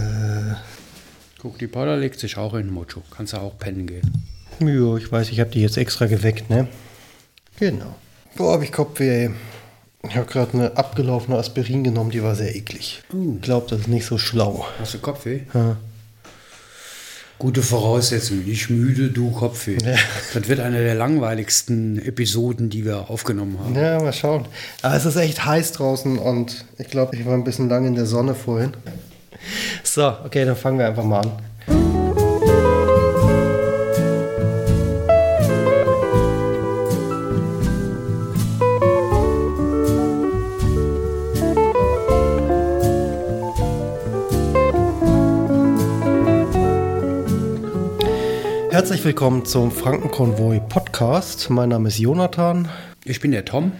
Äh, Guck, die Paula legt sich auch in den Mocho. Kannst du auch pennen gehen. ja, ich weiß, ich habe die jetzt extra geweckt, ne? Genau. Boah, habe ich Kopfweh. ey. Ich habe gerade eine abgelaufene Aspirin genommen, die war sehr eklig. Ich glaube, das ist nicht so schlau. Hast du Kopfweh? Ja. Gute Voraussetzung. Ich müde, du Kopfweh. Ja. Das wird eine der langweiligsten Episoden, die wir aufgenommen haben. Ja, mal schauen. Aber es ist echt heiß draußen und ich glaube, ich war ein bisschen lang in der Sonne vorhin. So, okay, dann fangen wir einfach mal an. Herzlich willkommen zum Frankenkonvoi Podcast. Mein Name ist Jonathan. Ich bin der Tom.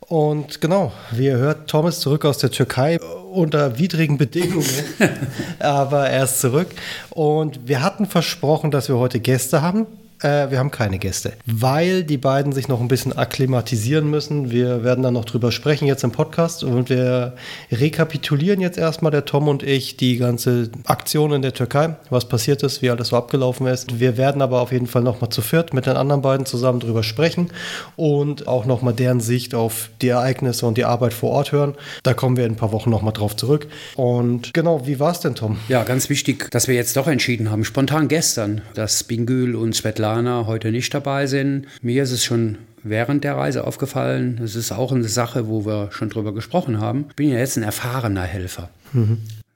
Und genau, wie ihr hört, Tom ist zurück aus der Türkei unter widrigen Bedingungen, aber er ist zurück. Und wir hatten versprochen, dass wir heute Gäste haben. Äh, wir haben keine Gäste, weil die beiden sich noch ein bisschen akklimatisieren müssen. Wir werden dann noch drüber sprechen jetzt im Podcast und wir rekapitulieren jetzt erstmal, der Tom und ich, die ganze Aktion in der Türkei, was passiert ist, wie alles so abgelaufen ist. Wir werden aber auf jeden Fall nochmal zu viert mit den anderen beiden zusammen drüber sprechen und auch nochmal deren Sicht auf die Ereignisse und die Arbeit vor Ort hören. Da kommen wir in ein paar Wochen nochmal drauf zurück. Und genau, wie war es denn, Tom? Ja, ganz wichtig, dass wir jetzt doch entschieden haben, spontan gestern, dass Bingül und Svetlana heute nicht dabei sind. Mir ist es schon während der Reise aufgefallen. Das ist auch eine Sache, wo wir schon drüber gesprochen haben. Ich bin ja jetzt ein erfahrener Helfer.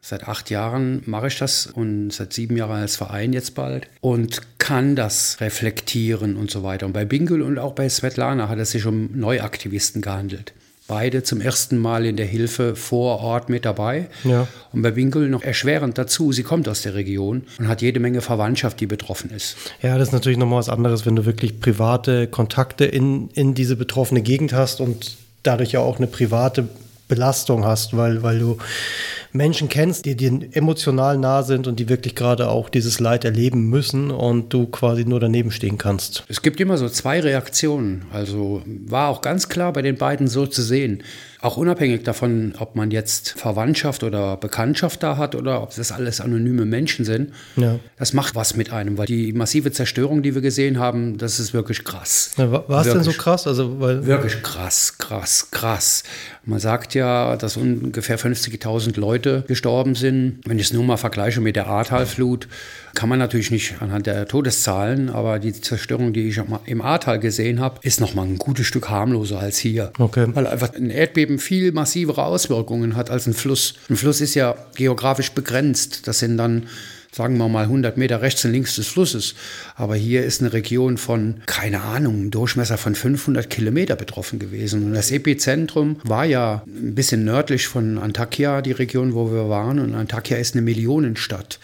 Seit acht Jahren mache ich das und seit sieben Jahren als Verein jetzt bald und kann das reflektieren und so weiter. Und bei Bingül und auch bei Svetlana hat es sich um Neuaktivisten gehandelt. Beide zum ersten Mal in der Hilfe vor Ort mit dabei. Ja. Und bei Winkel noch erschwerend dazu, sie kommt aus der Region und hat jede Menge Verwandtschaft, die betroffen ist. Ja, das ist natürlich nochmal was anderes, wenn du wirklich private Kontakte in, in diese betroffene Gegend hast und dadurch ja auch eine private Belastung hast, weil, weil du Menschen kennst, die dir emotional nah sind und die wirklich gerade auch dieses Leid erleben müssen und du quasi nur daneben stehen kannst. Es gibt immer so zwei Reaktionen. Also war auch ganz klar bei den beiden so zu sehen. Auch unabhängig davon, ob man jetzt Verwandtschaft oder Bekanntschaft da hat oder ob das alles anonyme Menschen sind. Ja. Das macht was mit einem, weil die massive Zerstörung, die wir gesehen haben, das ist wirklich krass. Ja, wa- war es denn so krass? Also, weil, Wirklich krass, krass, krass. Man sagt ja, dass ungefähr 50.000 Leute gestorben sind. Wenn ich es nur mal vergleiche mit der Ahrtalflut, kann man natürlich nicht anhand der Todeszahlen, aber die Zerstörung, die ich im Ahrtal gesehen habe, ist noch mal ein gutes Stück harmloser als hier. Okay. Weil einfach ein Erdbeben viel massivere Auswirkungen hat als ein Fluss. Ein Fluss ist ja geografisch begrenzt. Das sind dann sagen wir mal 100 Meter rechts und links des Flusses. Aber hier ist eine Region von, keine Ahnung, einem Durchmesser von 500 Kilometer betroffen gewesen. Und das Epizentrum war ja ein bisschen nördlich von Antakya, die Region, wo wir waren. Und Antakya ist eine Millionenstadt.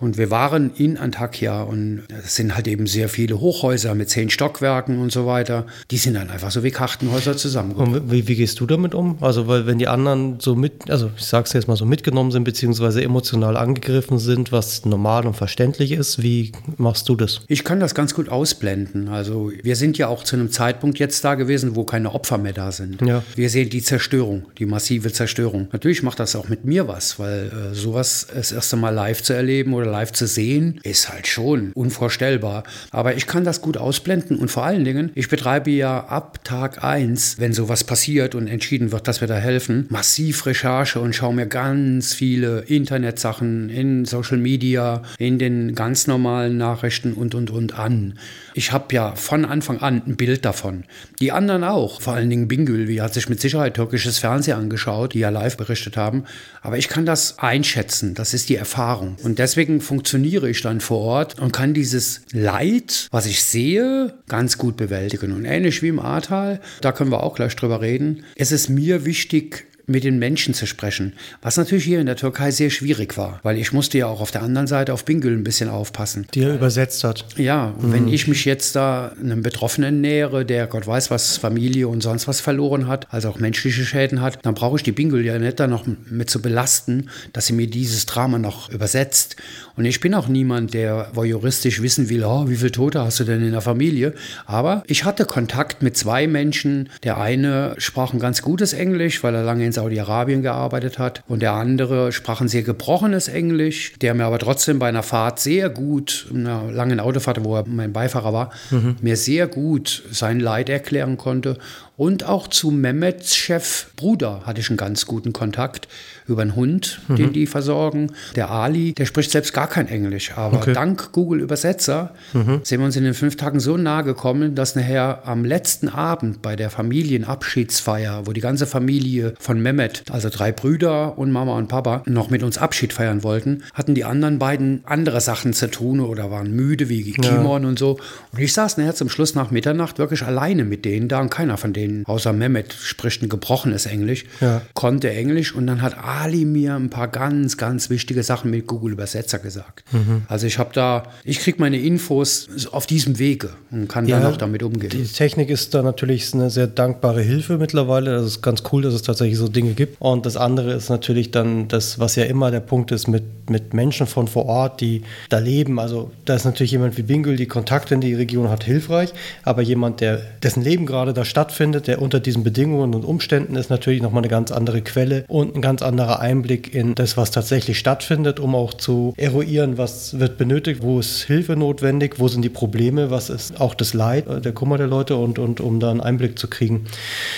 Und wir waren in Antakya und es sind halt eben sehr viele Hochhäuser mit zehn Stockwerken und so weiter. Die sind dann einfach so wie Kartenhäuser zusammengebaut. und wie, wie gehst du damit um? Also, weil wenn die anderen so mit, also ich sag's jetzt mal so mitgenommen sind, beziehungsweise emotional angegriffen sind, was normal und verständlich ist, wie machst du das? Ich kann das ganz gut ausblenden. Also wir sind ja auch zu einem Zeitpunkt jetzt da gewesen, wo keine Opfer mehr da sind. Ja. Wir sehen die Zerstörung, die massive Zerstörung. Natürlich macht das auch mit mir was, weil äh, sowas das erste Mal live zu erleben oder live zu sehen, ist halt schon unvorstellbar. Aber ich kann das gut ausblenden und vor allen Dingen, ich betreibe ja ab Tag 1, wenn sowas passiert und entschieden wird, dass wir da helfen, massiv Recherche und schaue mir ganz viele Internetsachen in Social Media, in den ganz normalen Nachrichten und und und an. Ich habe ja von Anfang an ein Bild davon. Die anderen auch, vor allen Dingen Bingül, hat sich mit Sicherheit türkisches Fernsehen angeschaut, die ja live berichtet haben. Aber ich kann das einschätzen, das ist die Erfahrung. Und deswegen funktioniere ich dann vor Ort und kann dieses Leid, was ich sehe, ganz gut bewältigen. Und ähnlich wie im Ahrtal, da können wir auch gleich drüber reden, es ist mir wichtig, mit den Menschen zu sprechen. Was natürlich hier in der Türkei sehr schwierig war, weil ich musste ja auch auf der anderen Seite auf Bingül ein bisschen aufpassen. Die er übersetzt hat. Ja, und wenn ich mich jetzt da einem Betroffenen nähere, der Gott weiß was, Familie und sonst was verloren hat, also auch menschliche Schäden hat, dann brauche ich die Bingül ja nicht da noch mit zu belasten, dass sie mir dieses Drama noch übersetzt. Und ich bin auch niemand, der voyeuristisch wissen will, oh, wie viele Tote hast du denn in der Familie? Aber ich hatte Kontakt mit zwei Menschen. Der eine sprach ein ganz gutes Englisch, weil er lange in Saudi-Arabien gearbeitet hat. Und der andere sprach ein sehr gebrochenes Englisch, der mir aber trotzdem bei einer Fahrt sehr gut, einer langen Autofahrt, wo er mein Beifahrer war, mhm. mir sehr gut sein Leid erklären konnte und auch zu Mehmets Chef Bruder hatte ich einen ganz guten Kontakt über einen Hund, mhm. den die versorgen. Der Ali, der spricht selbst gar kein Englisch. Aber okay. dank Google Übersetzer mhm. sind wir uns in den fünf Tagen so nahe gekommen, dass nachher am letzten Abend bei der Familienabschiedsfeier, wo die ganze Familie von Mehmet, also drei Brüder und Mama und Papa, noch mit uns Abschied feiern wollten, hatten die anderen beiden andere Sachen zu tun oder waren müde wie Kimon ja. und so. Und ich saß nachher zum Schluss nach Mitternacht wirklich alleine mit denen da und keiner von denen den, außer Mehmet spricht ein gebrochenes Englisch, ja. konnte Englisch und dann hat Ali mir ein paar ganz, ganz wichtige Sachen mit Google Übersetzer gesagt. Mhm. Also ich habe da, ich kriege meine Infos auf diesem Wege und kann ja, dann auch damit umgehen. Die Technik ist da natürlich eine sehr dankbare Hilfe mittlerweile. Das ist ganz cool, dass es tatsächlich so Dinge gibt. Und das andere ist natürlich dann das, was ja immer der Punkt ist mit, mit Menschen von vor Ort, die da leben. Also da ist natürlich jemand wie Bingel, die Kontakte in die Region hat, hilfreich. Aber jemand, der, dessen Leben gerade da stattfindet, stattfindet, der unter diesen Bedingungen und Umständen ist natürlich nochmal eine ganz andere Quelle und ein ganz anderer Einblick in das, was tatsächlich stattfindet, um auch zu eruieren, was wird benötigt, wo ist Hilfe notwendig, wo sind die Probleme, was ist auch das Leid, der Kummer der Leute und, und um da einen Einblick zu kriegen.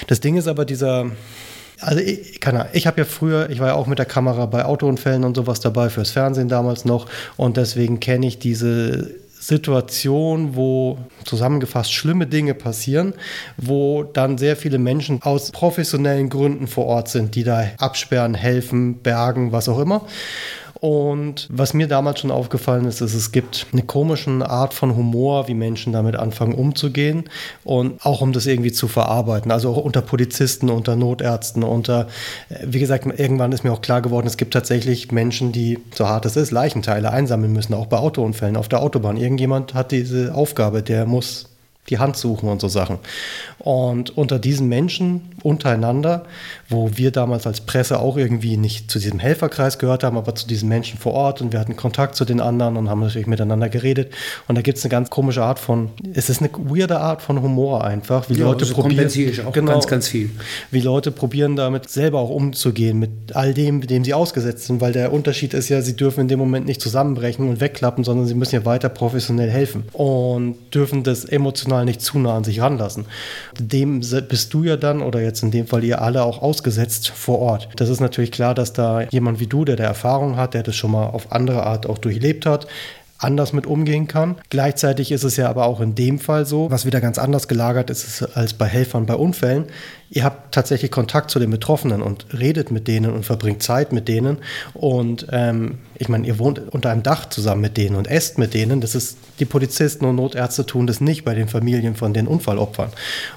Das Ding ist aber dieser also ich, ich habe ja früher, ich war ja auch mit der Kamera bei Autounfällen und sowas dabei fürs Fernsehen damals noch und deswegen kenne ich diese Situation, wo zusammengefasst schlimme Dinge passieren, wo dann sehr viele Menschen aus professionellen Gründen vor Ort sind, die da absperren, helfen, bergen, was auch immer. Und was mir damals schon aufgefallen ist, ist, es gibt eine komische Art von Humor, wie Menschen damit anfangen umzugehen und auch um das irgendwie zu verarbeiten. Also auch unter Polizisten, unter Notärzten, unter, äh, wie gesagt, irgendwann ist mir auch klar geworden, es gibt tatsächlich Menschen, die, so hart es ist, Leichenteile einsammeln müssen, auch bei Autounfällen auf der Autobahn. Irgendjemand hat diese Aufgabe, der muss die Hand suchen und so Sachen. Und unter diesen Menschen untereinander, wo wir damals als Presse auch irgendwie nicht zu diesem Helferkreis gehört haben, aber zu diesen Menschen vor Ort und wir hatten Kontakt zu den anderen und haben natürlich miteinander geredet. Und da gibt es eine ganz komische Art von, es ist eine weirde Art von Humor einfach, wie ja, Leute also probieren. Auch genau, ganz, ganz viel. Wie Leute probieren damit selber auch umzugehen, mit all dem, dem sie ausgesetzt sind, weil der Unterschied ist ja, sie dürfen in dem Moment nicht zusammenbrechen und wegklappen, sondern sie müssen ja weiter professionell helfen und dürfen das emotional nicht zu nah an sich ranlassen. Dem bist du ja dann, oder jetzt in dem Fall ihr alle auch ausgesetzt vor Ort. Das ist natürlich klar, dass da jemand wie du, der der Erfahrung hat, der das schon mal auf andere Art auch durchlebt hat, anders mit umgehen kann. Gleichzeitig ist es ja aber auch in dem Fall so, was wieder ganz anders gelagert ist als bei Helfern bei Unfällen. Ihr habt tatsächlich Kontakt zu den Betroffenen und redet mit denen und verbringt Zeit mit denen. Und ähm, ich meine, ihr wohnt unter einem Dach zusammen mit denen und esst mit denen. Das ist, die Polizisten und Notärzte tun das nicht bei den Familien von den Unfallopfern.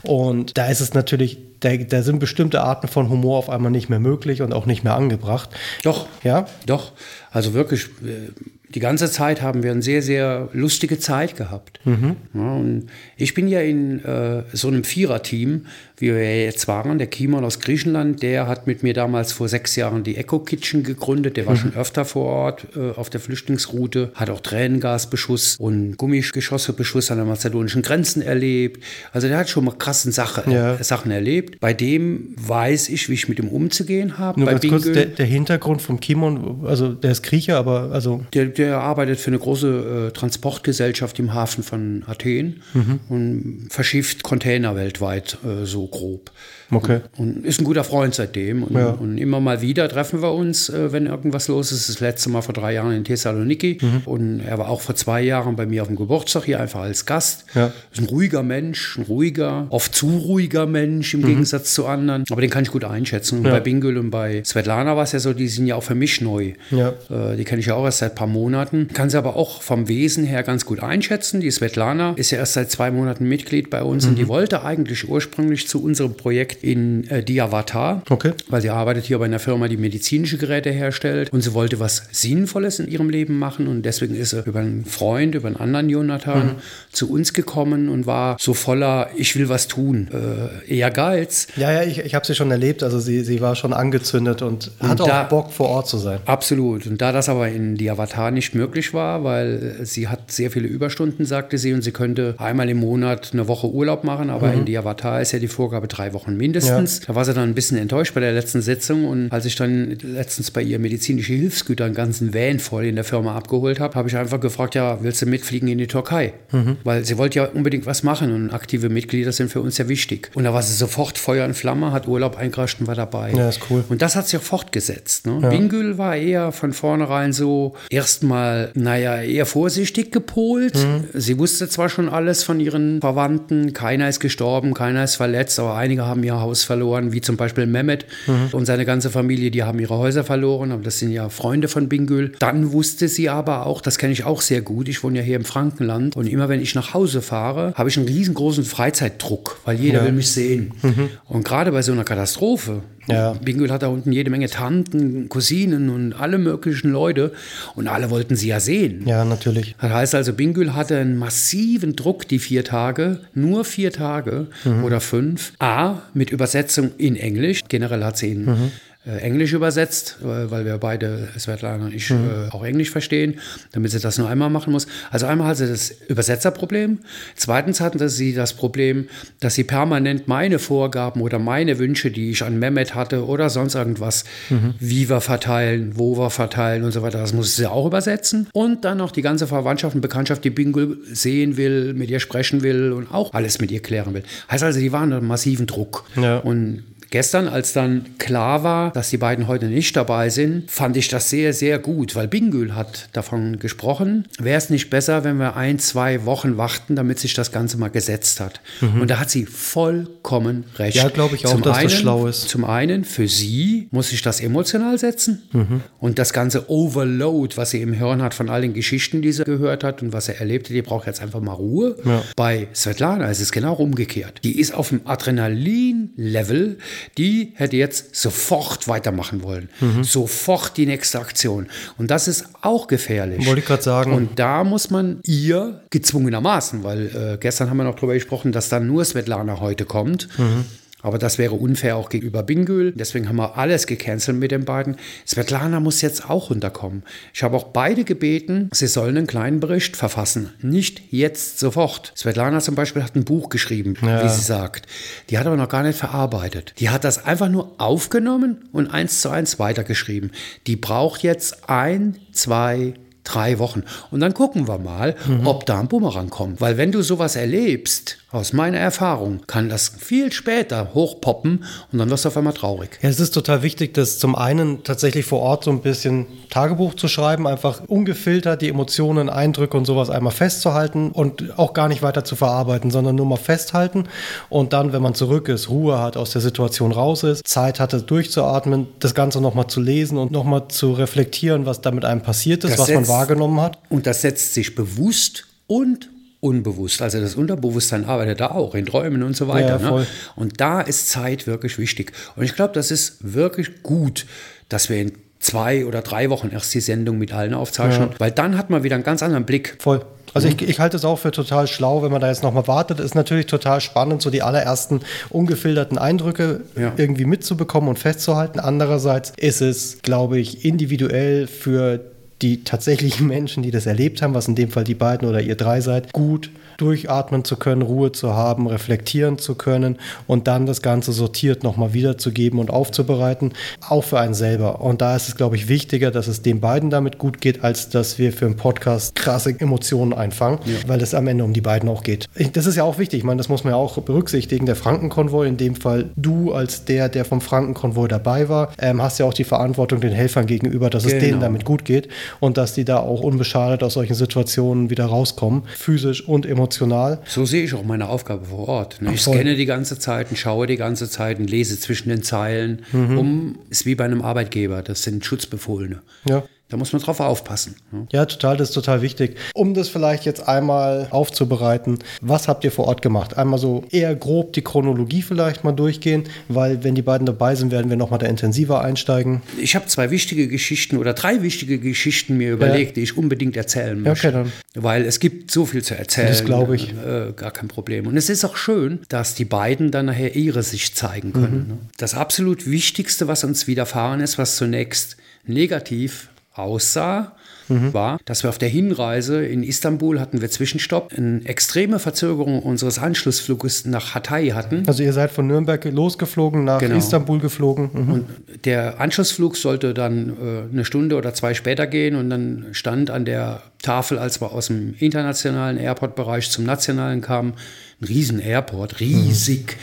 Und da ist es natürlich da, da, sind bestimmte Arten von Humor auf einmal nicht mehr möglich und auch nicht mehr angebracht. Doch, ja, doch. Also wirklich, äh, die ganze Zeit haben wir eine sehr, sehr lustige Zeit gehabt. Mhm. Ja, und ich bin ja in äh, so einem Viererteam wie wir jetzt waren. Der Kimon aus Griechenland, der hat mit mir damals vor sechs Jahren die Eco Kitchen gegründet. Der war mhm. schon öfter vor Ort äh, auf der Flüchtlingsroute, hat auch Tränengasbeschuss und Gummigeschossebeschuss an der mazedonischen Grenzen erlebt. Also der hat schon mal krassen Sache, ja. äh, Sachen erlebt. Bei dem weiß ich, wie ich mit ihm umzugehen habe. Nur ganz kurz, der, der, Hintergrund vom Kimon, also der ist Griecher, aber also... Der, der arbeitet für eine große äh, Transportgesellschaft im Hafen von Athen mhm. und verschifft Container weltweit äh, so grob. Okay. Und, und, ist ein guter Freund seitdem. Und, ja. und, immer mal wieder treffen wir uns, äh, wenn irgendwas los ist. Das letzte Mal vor drei Jahren in Thessaloniki. Mhm. Und er war auch vor zwei Jahren bei mir auf dem Geburtstag hier einfach als Gast. Ja. Ist ein ruhiger Mensch, ein ruhiger, oft zu ruhiger Mensch im mhm. Gegensatz zu anderen. Aber den kann ich gut einschätzen. Und ja. bei Bingel und bei Svetlana war es ja so, die sind ja auch für mich neu. Ja. Äh, die kenne ich ja auch erst seit ein paar Monaten. Kann sie aber auch vom Wesen her ganz gut einschätzen. Die Svetlana ist ja erst seit zwei Monaten Mitglied bei uns mhm. und die wollte eigentlich ursprünglich zu unserem Projekt in äh, Diavatar, okay. weil sie arbeitet hier bei einer Firma, die medizinische Geräte herstellt und sie wollte was Sinnvolles in ihrem Leben machen und deswegen ist sie über einen Freund, über einen anderen Jonathan mhm. zu uns gekommen und war so voller, ich will was tun, äh, eher Geiz. Ja, ja, ich, ich habe sie schon erlebt, also sie, sie war schon angezündet und, und hat da, auch Bock vor Ort zu sein. Absolut und da das aber in Diavatar nicht möglich war, weil sie hat sehr viele Überstunden, sagte sie, und sie könnte einmal im Monat eine Woche Urlaub machen, aber mhm. in Diavatar ist ja die Vorgabe drei Wochen Minimum mindestens. Ja. Da war sie dann ein bisschen enttäuscht bei der letzten Sitzung und als ich dann letztens bei ihr medizinische Hilfsgüter einen ganzen Van voll in der Firma abgeholt habe, habe ich einfach gefragt, ja, willst du mitfliegen in die Türkei? Mhm. Weil sie wollte ja unbedingt was machen und aktive Mitglieder sind für uns ja wichtig. Und da war sie sofort Feuer und Flamme, hat Urlaub eingerascht und war dabei. Ja, ist cool. Und das hat sich auch fortgesetzt. Ne? Ja. Bingül war eher von vornherein so erstmal, naja, eher vorsichtig gepolt. Mhm. Sie wusste zwar schon alles von ihren Verwandten, keiner ist gestorben, keiner ist verletzt, aber einige haben ihr Haus verloren, wie zum Beispiel Mehmet mhm. und seine ganze Familie, die haben ihre Häuser verloren, aber das sind ja Freunde von Bingül. Dann wusste sie aber auch, das kenne ich auch sehr gut, ich wohne ja hier im Frankenland und immer wenn ich nach Hause fahre, habe ich einen riesengroßen Freizeitdruck, weil jeder ja. will mich sehen. Mhm. Und gerade bei so einer Katastrophe, ja. Bingül hat da unten jede Menge Tanten, Cousinen und alle möglichen Leute und alle wollten sie ja sehen. Ja, natürlich. Das heißt also, Bingül hatte einen massiven Druck die vier Tage, nur vier Tage mhm. oder fünf. A, mit Übersetzung in Englisch. Generell hat sie ihn mhm Englisch übersetzt, weil wir beide, Svetlana und ich, mhm. Äh, auch Englisch verstehen, damit sie das nur einmal machen muss. Also einmal hat sie das Übersetzerproblem. Zweitens hatten sie das Problem, dass sie permanent meine Vorgaben oder meine Wünsche, die ich an Mehmet hatte oder sonst irgendwas, mhm. wie wir verteilen, wo wir verteilen und so weiter, das muss sie auch übersetzen. Und dann noch die ganze Verwandtschaft und Bekanntschaft, die Bingo sehen will, mit ihr sprechen will und auch alles mit ihr klären will. Heißt also, die waren unter massiven Druck. Ja. Und Gestern, als dann klar war, dass die beiden heute nicht dabei sind, fand ich das sehr, sehr gut, weil Bingül hat davon gesprochen, wäre es nicht besser, wenn wir ein, zwei Wochen warten, damit sich das Ganze mal gesetzt hat. Mhm. Und da hat sie vollkommen recht. Ja, glaube ich auch, zum dass einen, das schlau ist. Zum einen, für sie muss sich das emotional setzen mhm. und das ganze Overload, was sie im Hirn hat von all den Geschichten, die sie gehört hat und was sie erlebt hat, die braucht jetzt einfach mal Ruhe. Ja. Bei Svetlana ist es genau umgekehrt. Die ist auf dem Adrenalin-Level, die hätte jetzt sofort weitermachen wollen. Mhm. Sofort die nächste Aktion. Und das ist auch gefährlich. Wollte ich gerade sagen. Und da muss man ihr gezwungenermaßen, weil äh, gestern haben wir noch darüber gesprochen, dass dann nur Svetlana heute kommt. Mhm. Aber das wäre unfair auch gegenüber Bingül. Deswegen haben wir alles gecancelt mit den beiden. Svetlana muss jetzt auch runterkommen. Ich habe auch beide gebeten, sie sollen einen kleinen Bericht verfassen. Nicht jetzt sofort. Svetlana zum Beispiel hat ein Buch geschrieben, ja. wie sie sagt. Die hat aber noch gar nicht verarbeitet. Die hat das einfach nur aufgenommen und eins zu eins weitergeschrieben. Die braucht jetzt ein, zwei, drei Wochen. Und dann gucken wir mal, mhm. ob da ein Bumerang kommt. Weil wenn du sowas erlebst, aus meiner Erfahrung kann das viel später hochpoppen und dann wirst du auf einmal traurig. Ja, es ist total wichtig, das zum einen tatsächlich vor Ort so ein bisschen Tagebuch zu schreiben, einfach ungefiltert die Emotionen, Eindrücke und sowas einmal festzuhalten und auch gar nicht weiter zu verarbeiten, sondern nur mal festhalten und dann, wenn man zurück ist, Ruhe hat, aus der Situation raus ist, Zeit hatte durchzuatmen, das Ganze nochmal zu lesen und nochmal zu reflektieren, was da mit einem passiert ist, das was man wahrgenommen hat. Und das setzt sich bewusst und unbewusst. Also das Unterbewusstsein arbeitet da auch in Träumen und so weiter. Ja, ne? Und da ist Zeit wirklich wichtig. Und ich glaube, das ist wirklich gut, dass wir in zwei oder drei Wochen erst die Sendung mit allen aufzeichnen, ja. weil dann hat man wieder einen ganz anderen Blick. Voll. Also ich, ich halte es auch für total schlau, wenn man da jetzt nochmal wartet. Ist natürlich total spannend, so die allerersten ungefilterten Eindrücke ja. irgendwie mitzubekommen und festzuhalten. Andererseits ist es, glaube ich, individuell für die tatsächlichen Menschen, die das erlebt haben, was in dem Fall die beiden oder ihr drei seid, gut durchatmen zu können, Ruhe zu haben, reflektieren zu können und dann das Ganze sortiert nochmal wiederzugeben und aufzubereiten, auch für einen selber. Und da ist es, glaube ich, wichtiger, dass es den beiden damit gut geht, als dass wir für einen Podcast krasse Emotionen einfangen, ja. weil es am Ende um die beiden auch geht. Das ist ja auch wichtig, ich meine, das muss man ja auch berücksichtigen. Der Frankenkonvoi, in dem Fall du als der, der vom Frankenkonvoi dabei war, ähm, hast ja auch die Verantwortung den Helfern gegenüber, dass genau. es denen damit gut geht und dass die da auch unbeschadet aus solchen Situationen wieder rauskommen, physisch und emotional emotional. So sehe ich auch meine Aufgabe vor Ort. Ne? Ich scanne die ganze Zeit und schaue die ganze Zeit und lese zwischen den Zeilen. Mhm. Um, ist wie bei einem Arbeitgeber. Das sind Schutzbefohlene. Ja. Da muss man drauf aufpassen. Ne? Ja, total, das ist total wichtig. Um das vielleicht jetzt einmal aufzubereiten, was habt ihr vor Ort gemacht? Einmal so eher grob die Chronologie vielleicht mal durchgehen, weil wenn die beiden dabei sind, werden wir nochmal da intensiver einsteigen. Ich habe zwei wichtige Geschichten oder drei wichtige Geschichten mir überlegt, ja. die ich unbedingt erzählen möchte. Okay, dann. Weil es gibt so viel zu erzählen. Das glaube ich. Äh, gar kein Problem. Und es ist auch schön, dass die beiden dann nachher ihre Sicht zeigen können. Mhm. Ne? Das absolut Wichtigste, was uns widerfahren ist, was zunächst negativ aussah, war, dass wir auf der Hinreise in Istanbul hatten wir Zwischenstopp, eine extreme Verzögerung unseres Anschlussfluges nach Hatay hatten. Also ihr seid von Nürnberg losgeflogen, nach Genau. Istanbul geflogen. Mhm. Und der Anschlussflug sollte dann äh, eine Stunde oder zwei später gehen und dann stand an der Tafel, als wir aus dem internationalen Airport-Bereich zum nationalen kamen, ein riesen Airport, riesig,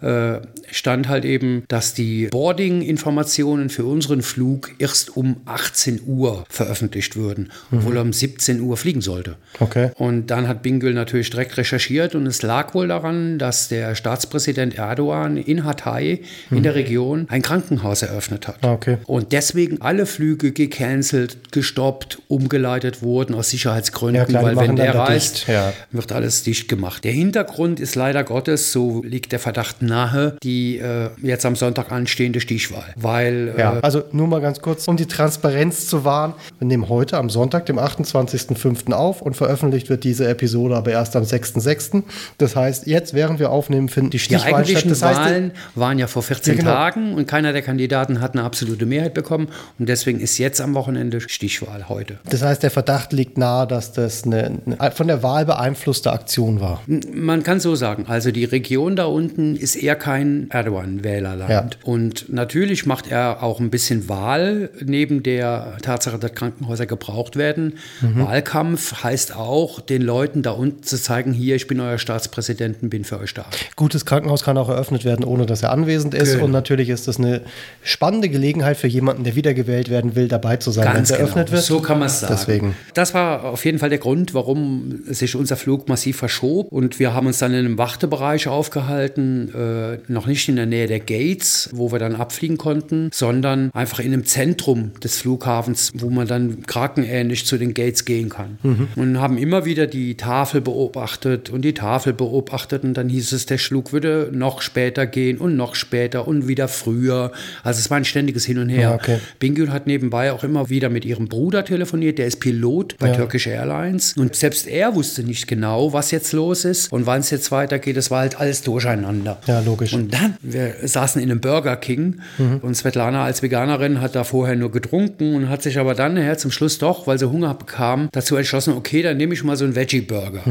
äh, stand halt eben, dass die Boarding-Informationen für unseren Flug erst um 18 Uhr veröffentlicht würden, obwohl er um 17 Uhr fliegen sollte. Okay. Und dann hat Bingöl natürlich direkt recherchiert und es lag wohl daran, dass der Staatspräsident Erdogan in Hatay in der Region ein Krankenhaus eröffnet hat. Ah, okay. Und deswegen alle Flüge gecancelt, gestoppt, umgeleitet wurden aus Sicherheitsgründen, Ja, klar, weil wenn der reist, ja. wird alles dicht gemacht. Der Hintergrund ist leider Gottes, so liegt der Verdacht nahe, die äh, jetzt am Sonntag anstehende Stichwahl. Weil Ja, äh, also nur mal ganz kurz, um die Transparenz zu wahren. Wir nehmen heute am Sonntag, dem 28.05. auf und veröffentlicht wird diese Episode aber erst am 6.06. Das heißt, jetzt, während wir aufnehmen, finden die Die Stichwahlen statt. eigentlichen Das heißt, Wahlen waren ja vor 14 Ja, genau. Tagen und keiner der Kandidaten hat eine absolute Mehrheit bekommen. Und deswegen ist jetzt am Wochenende Stichwahl heute. das heißt, der Verdacht liegt nahe, dass das eine, eine von der Wahl beeinflusste Aktion war. Man kann so sagen, also die Region da unten ist eher kein Erdogan-Wählerland. Ja. Und natürlich macht er auch ein bisschen Wahl, neben der Tatsache, dass Krankenhäuser gebraucht werden. Mhm. Wahlkampf heißt auch, den Leuten da unten zu zeigen, hier, ich bin euer Staatspräsident und bin für euch da. Gutes Krankenhaus kann auch eröffnet werden, ohne dass er anwesend ist. Genau. Und natürlich ist das eine spannende Gelegenheit für jemanden, der wiedergewählt werden will, dabei zu sein, wenn es genau. eröffnet wird. So kann man es sagen. Deswegen. Das war auf jeden Fall der Grund, warum sich unser Flug massiv verschob. Und wir haben uns dann in einem Wartebereich aufgehalten, äh, noch nicht in der Nähe der Gates, wo wir dann abfliegen konnten, sondern einfach in einem Zentrum des Flughafens, wo man dann krakenähnlich zu den Gates gehen kann. Und haben immer wieder die Tafel beobachtet und die Tafel beobachtet. Und dann hieß es, der Flug würde noch später gehen und noch später und wieder früher. Also es war ein ständiges Hin und Her. Okay. Bingül hat nebenbei auch immer wieder mit ihrem Bruder telefoniert, der ist Pilot bei Ja. Turkish Airlines. Und selbst er wusste nicht genau, was jetzt los ist und wann es jetzt weitergeht. Es war halt alles durcheinander. Ja, logisch. Und dann, wir saßen in einem Burger King und Svetlana als Veganerin hat da vorher nur getrunken und hat sich aber dann nachher zum Schluss doch, weil sie Hunger bekam, dazu entschlossen, okay, dann nehme ich mal so einen Veggie-Burger.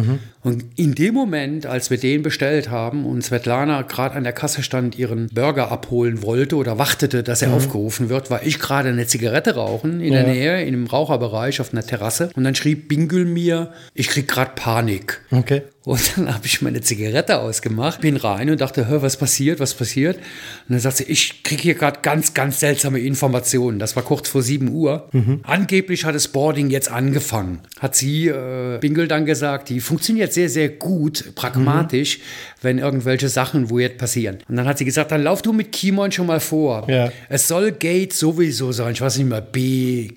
Und in dem Moment, als wir den bestellt haben und Svetlana gerade an der Kasse stand, ihren Burger abholen wollte oder wartete, dass er aufgerufen wird, war ich gerade eine Zigarette rauchen in der Ja. Nähe, in einem Raucherbereich auf einer Terrasse. Und dann schrieb Bingül mir, ich krieg gerade Panik. Okay. Und dann habe ich meine Zigarette ausgemacht, bin rein und dachte, hör, was passiert, was passiert? Und dann sagt sie, ich kriege hier gerade ganz, ganz seltsame Informationen. Das war kurz vor 7 Uhr. Angeblich hat das Boarding jetzt angefangen. Hat sie, äh, Bingel dann gesagt, die funktioniert sehr, sehr gut, pragmatisch, wenn irgendwelche Sachen wo jetzt passieren. Und dann hat sie gesagt, dann lauf du mit Kimon schon mal vor. Ja. Es soll Gate sowieso sein, ich weiß nicht mehr, B,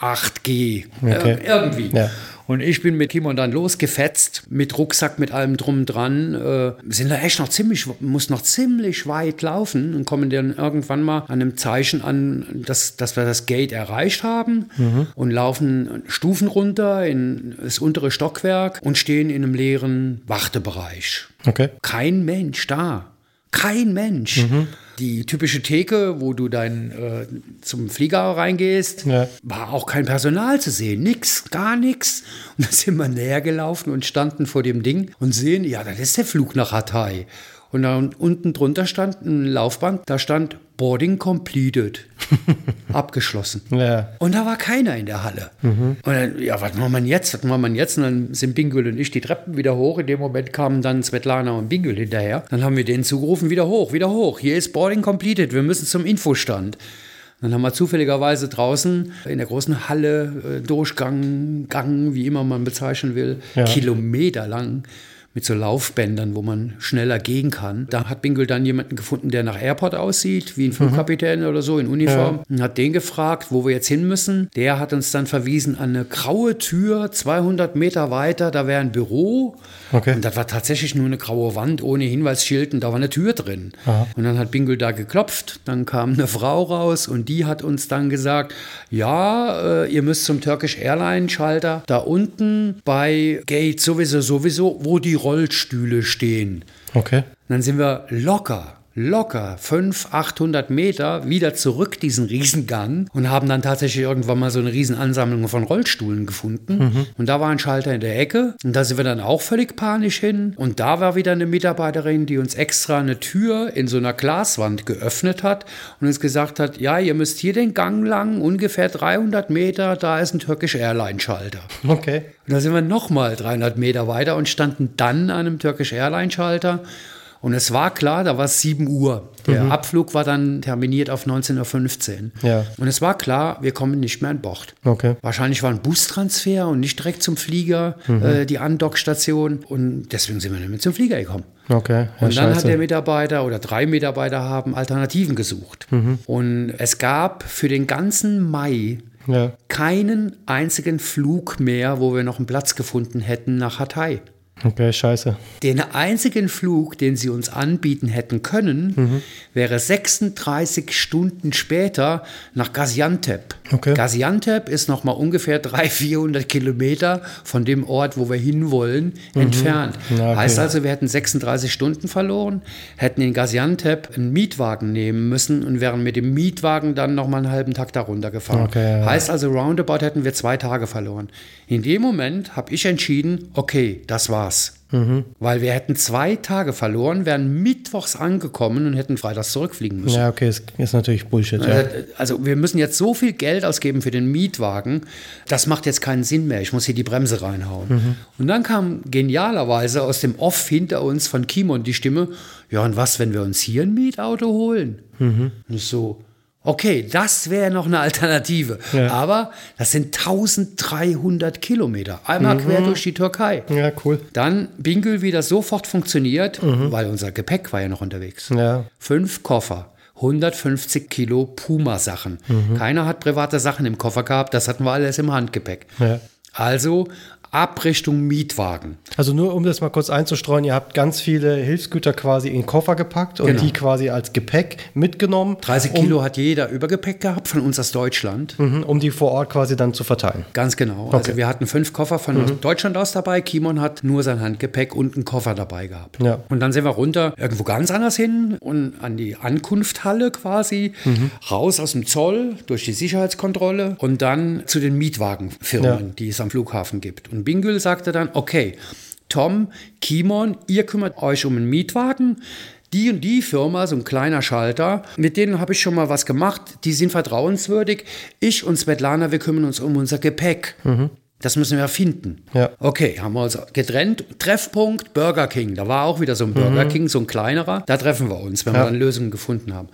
8G, Okay. Ir- irgendwie. Ja. Und ich bin mit Timon dann losgefetzt, mit Rucksack, mit allem drum dran. Äh, sind da echt noch ziemlich, muss noch ziemlich weit laufen und kommen dann irgendwann mal an einem Zeichen an, dass, dass wir das Gate erreicht haben und laufen Stufen runter in das untere Stockwerk und stehen in einem leeren Wartebereich. Okay. Kein Mensch da. Kein Mensch. Die typische Theke, wo du dann äh, zum Flieger reingehst, Ja. war auch kein Personal zu sehen. Nix, gar nichts. Und dann sind wir näher gelaufen und standen vor dem Ding und sehen, ja, das ist der Flug nach Hatay. Und da unten drunter stand ein Laufband, da stand Boarding completed. Abgeschlossen. Ja. Und da war keiner in der Halle. Und dann, ja, was machen wir jetzt? Was machen wir jetzt? Und dann sind Bingül und ich die Treppen wieder hoch. In dem Moment kamen dann Svetlana und Bingül hinterher. Dann haben wir denen zugerufen, wieder hoch, wieder hoch. Hier ist Boarding completed. Wir müssen zum Infostand. Dann haben wir zufälligerweise draußen in der großen Halle äh, Durchgang, Gang, wie immer man bezeichnen will, Ja. kilometerlang mit so Laufbändern, wo man schneller gehen kann. Da hat Bingel dann jemanden gefunden, der nach Airport aussieht, wie ein Flugkapitän oder so in Uniform, und hat den gefragt, wo wir jetzt hin müssen. Der hat uns dann verwiesen an eine graue Tür, 200 Meter weiter, da wäre ein Büro. Okay. Und das war tatsächlich nur eine graue Wand ohne Hinweisschild und da war eine Tür drin. Aha. Und dann hat Bingel da geklopft, dann kam eine Frau raus und die hat uns dann gesagt, ja, äh, ihr müsst zum Turkish Airline Schalter da unten bei Gate sowieso sowieso, wo die Rollstühle stehen. Okay. Dann sind wir locker, locker 500, 800 Meter wieder zurück diesen Riesengang und haben dann tatsächlich irgendwann mal so eine Riesenansammlung von Rollstuhlen gefunden. Mhm. Und da war ein Schalter in der Ecke und da sind wir dann auch völlig panisch hin. Und da war wieder eine Mitarbeiterin, die uns extra eine Tür in so einer Glaswand geöffnet hat und uns gesagt hat, ja, ihr müsst hier den Gang lang, ungefähr 300 Meter, da ist ein Turkish Airline Schalter. Okay. Und da sind wir nochmal 300 Meter weiter und standen dann an einem Turkish Airline Schalter und es war klar, da war es 7 Uhr. Der mhm. Abflug war dann terminiert auf 19.15 Uhr. Ja. Und es war klar, wir kommen nicht mehr an Bord. Okay. Wahrscheinlich war ein Bustransfer und nicht direkt zum Flieger, mhm. äh, die Andockstation. Und deswegen sind wir nicht mehr zum Flieger gekommen. Okay. Ja, und dann scheiße. hat der Mitarbeiter oder drei Mitarbeiter haben Alternativen gesucht. Mhm. Und es gab für den ganzen Mai ja. keinen einzigen Flug mehr, wo wir noch einen Platz gefunden hätten nach Hatay. Okay, scheiße. Den einzigen Flug, den sie uns anbieten hätten können, mhm. wäre 36 Stunden später nach Gaziantep. Okay. Gaziantep ist noch mal ungefähr 300, 400 Kilometer von dem Ort, wo wir hinwollen, mhm. entfernt. okay. Heißt also, wir hätten 36 Stunden verloren, hätten in Gaziantep einen Mietwagen nehmen müssen und wären mit dem Mietwagen dann noch mal einen halben Tag darunter gefahren. Okay. Heißt also, roundabout hätten wir zwei Tage verloren. In dem Moment habe ich entschieden, okay, das war's. Mhm. Weil wir hätten zwei Tage verloren, wären mittwochs angekommen und hätten freitags zurückfliegen müssen. Ja, okay, ist, ist natürlich Bullshit. Ja. Also, also wir müssen jetzt so viel Geld ausgeben für den Mietwagen, das macht jetzt keinen Sinn mehr. Ich muss hier die Bremse reinhauen. Mhm. Und dann kam genialerweise aus dem Off hinter uns von Kimon die Stimme, ja und was, wenn wir uns hier ein Mietauto holen? Mhm. Und so, Okay, das wäre noch eine Alternative. Ja. Aber das sind 1300 Kilometer. Einmal mhm. quer durch die Türkei. Ja, cool. Dann Bingül wieder sofort funktioniert, mhm. weil unser Gepäck war ja noch unterwegs. Ja. Fünf Koffer. 150 Kilo Puma-Sachen. Mhm. Keiner hat private Sachen im Koffer gehabt, das hatten wir alles im Handgepäck. Ja. Also ab Richtung Mietwagen. Also nur um das mal kurz einzustreuen, ihr habt ganz viele Hilfsgüter quasi in den Koffer gepackt und genau. die quasi als Gepäck mitgenommen. 30 um, Kilo hat jeder Übergepäck gehabt von uns aus Deutschland. Mhm, um die vor Ort quasi dann zu verteilen. Ganz genau. Also okay. Also wir hatten fünf Koffer von mhm. Deutschland aus dabei. Kimon hat nur sein Handgepäck und einen Koffer dabei gehabt. Ja. Und dann sind wir runter irgendwo ganz anders hin und an die Ankunfthalle quasi, mhm. raus aus dem Zoll durch die Sicherheitskontrolle und dann zu den Mietwagenfirmen, ja. die es am Flughafen gibt. Und Bingül sagte dann, okay, Tom, Kimon, ihr kümmert euch um einen Mietwagen. Die und die Firma, so ein kleiner Schalter, mit denen habe ich schon mal was gemacht, die sind vertrauenswürdig. Ich und Svetlana, wir kümmern uns um unser Gepäck. Mhm. Das müssen wir finden. Ja. Okay, haben wir uns getrennt. Treffpunkt Burger King. Da war auch wieder so ein Burger mhm. King, so ein kleinerer. Da treffen wir uns, wenn ja. wir dann Lösungen gefunden haben.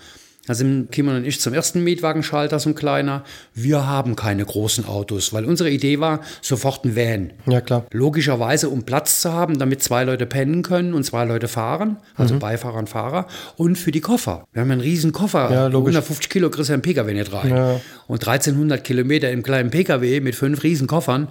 Da sind Kimon und ich zum ersten Mietwagenschalter, so ein kleiner. Wir haben keine großen Autos, weil unsere Idee war, sofort ein Van. Ja, klar. Logischerweise, um Platz zu haben, damit zwei Leute pennen können und zwei Leute fahren, also mhm. Beifahrer und Fahrer. Und für die Koffer. Wir haben einen riesen Koffer. Ja, 150 Kilo kriegst du einen PKW nicht rein. Ja. Und 1300 Kilometer im kleinen PKW mit fünf riesen Koffern.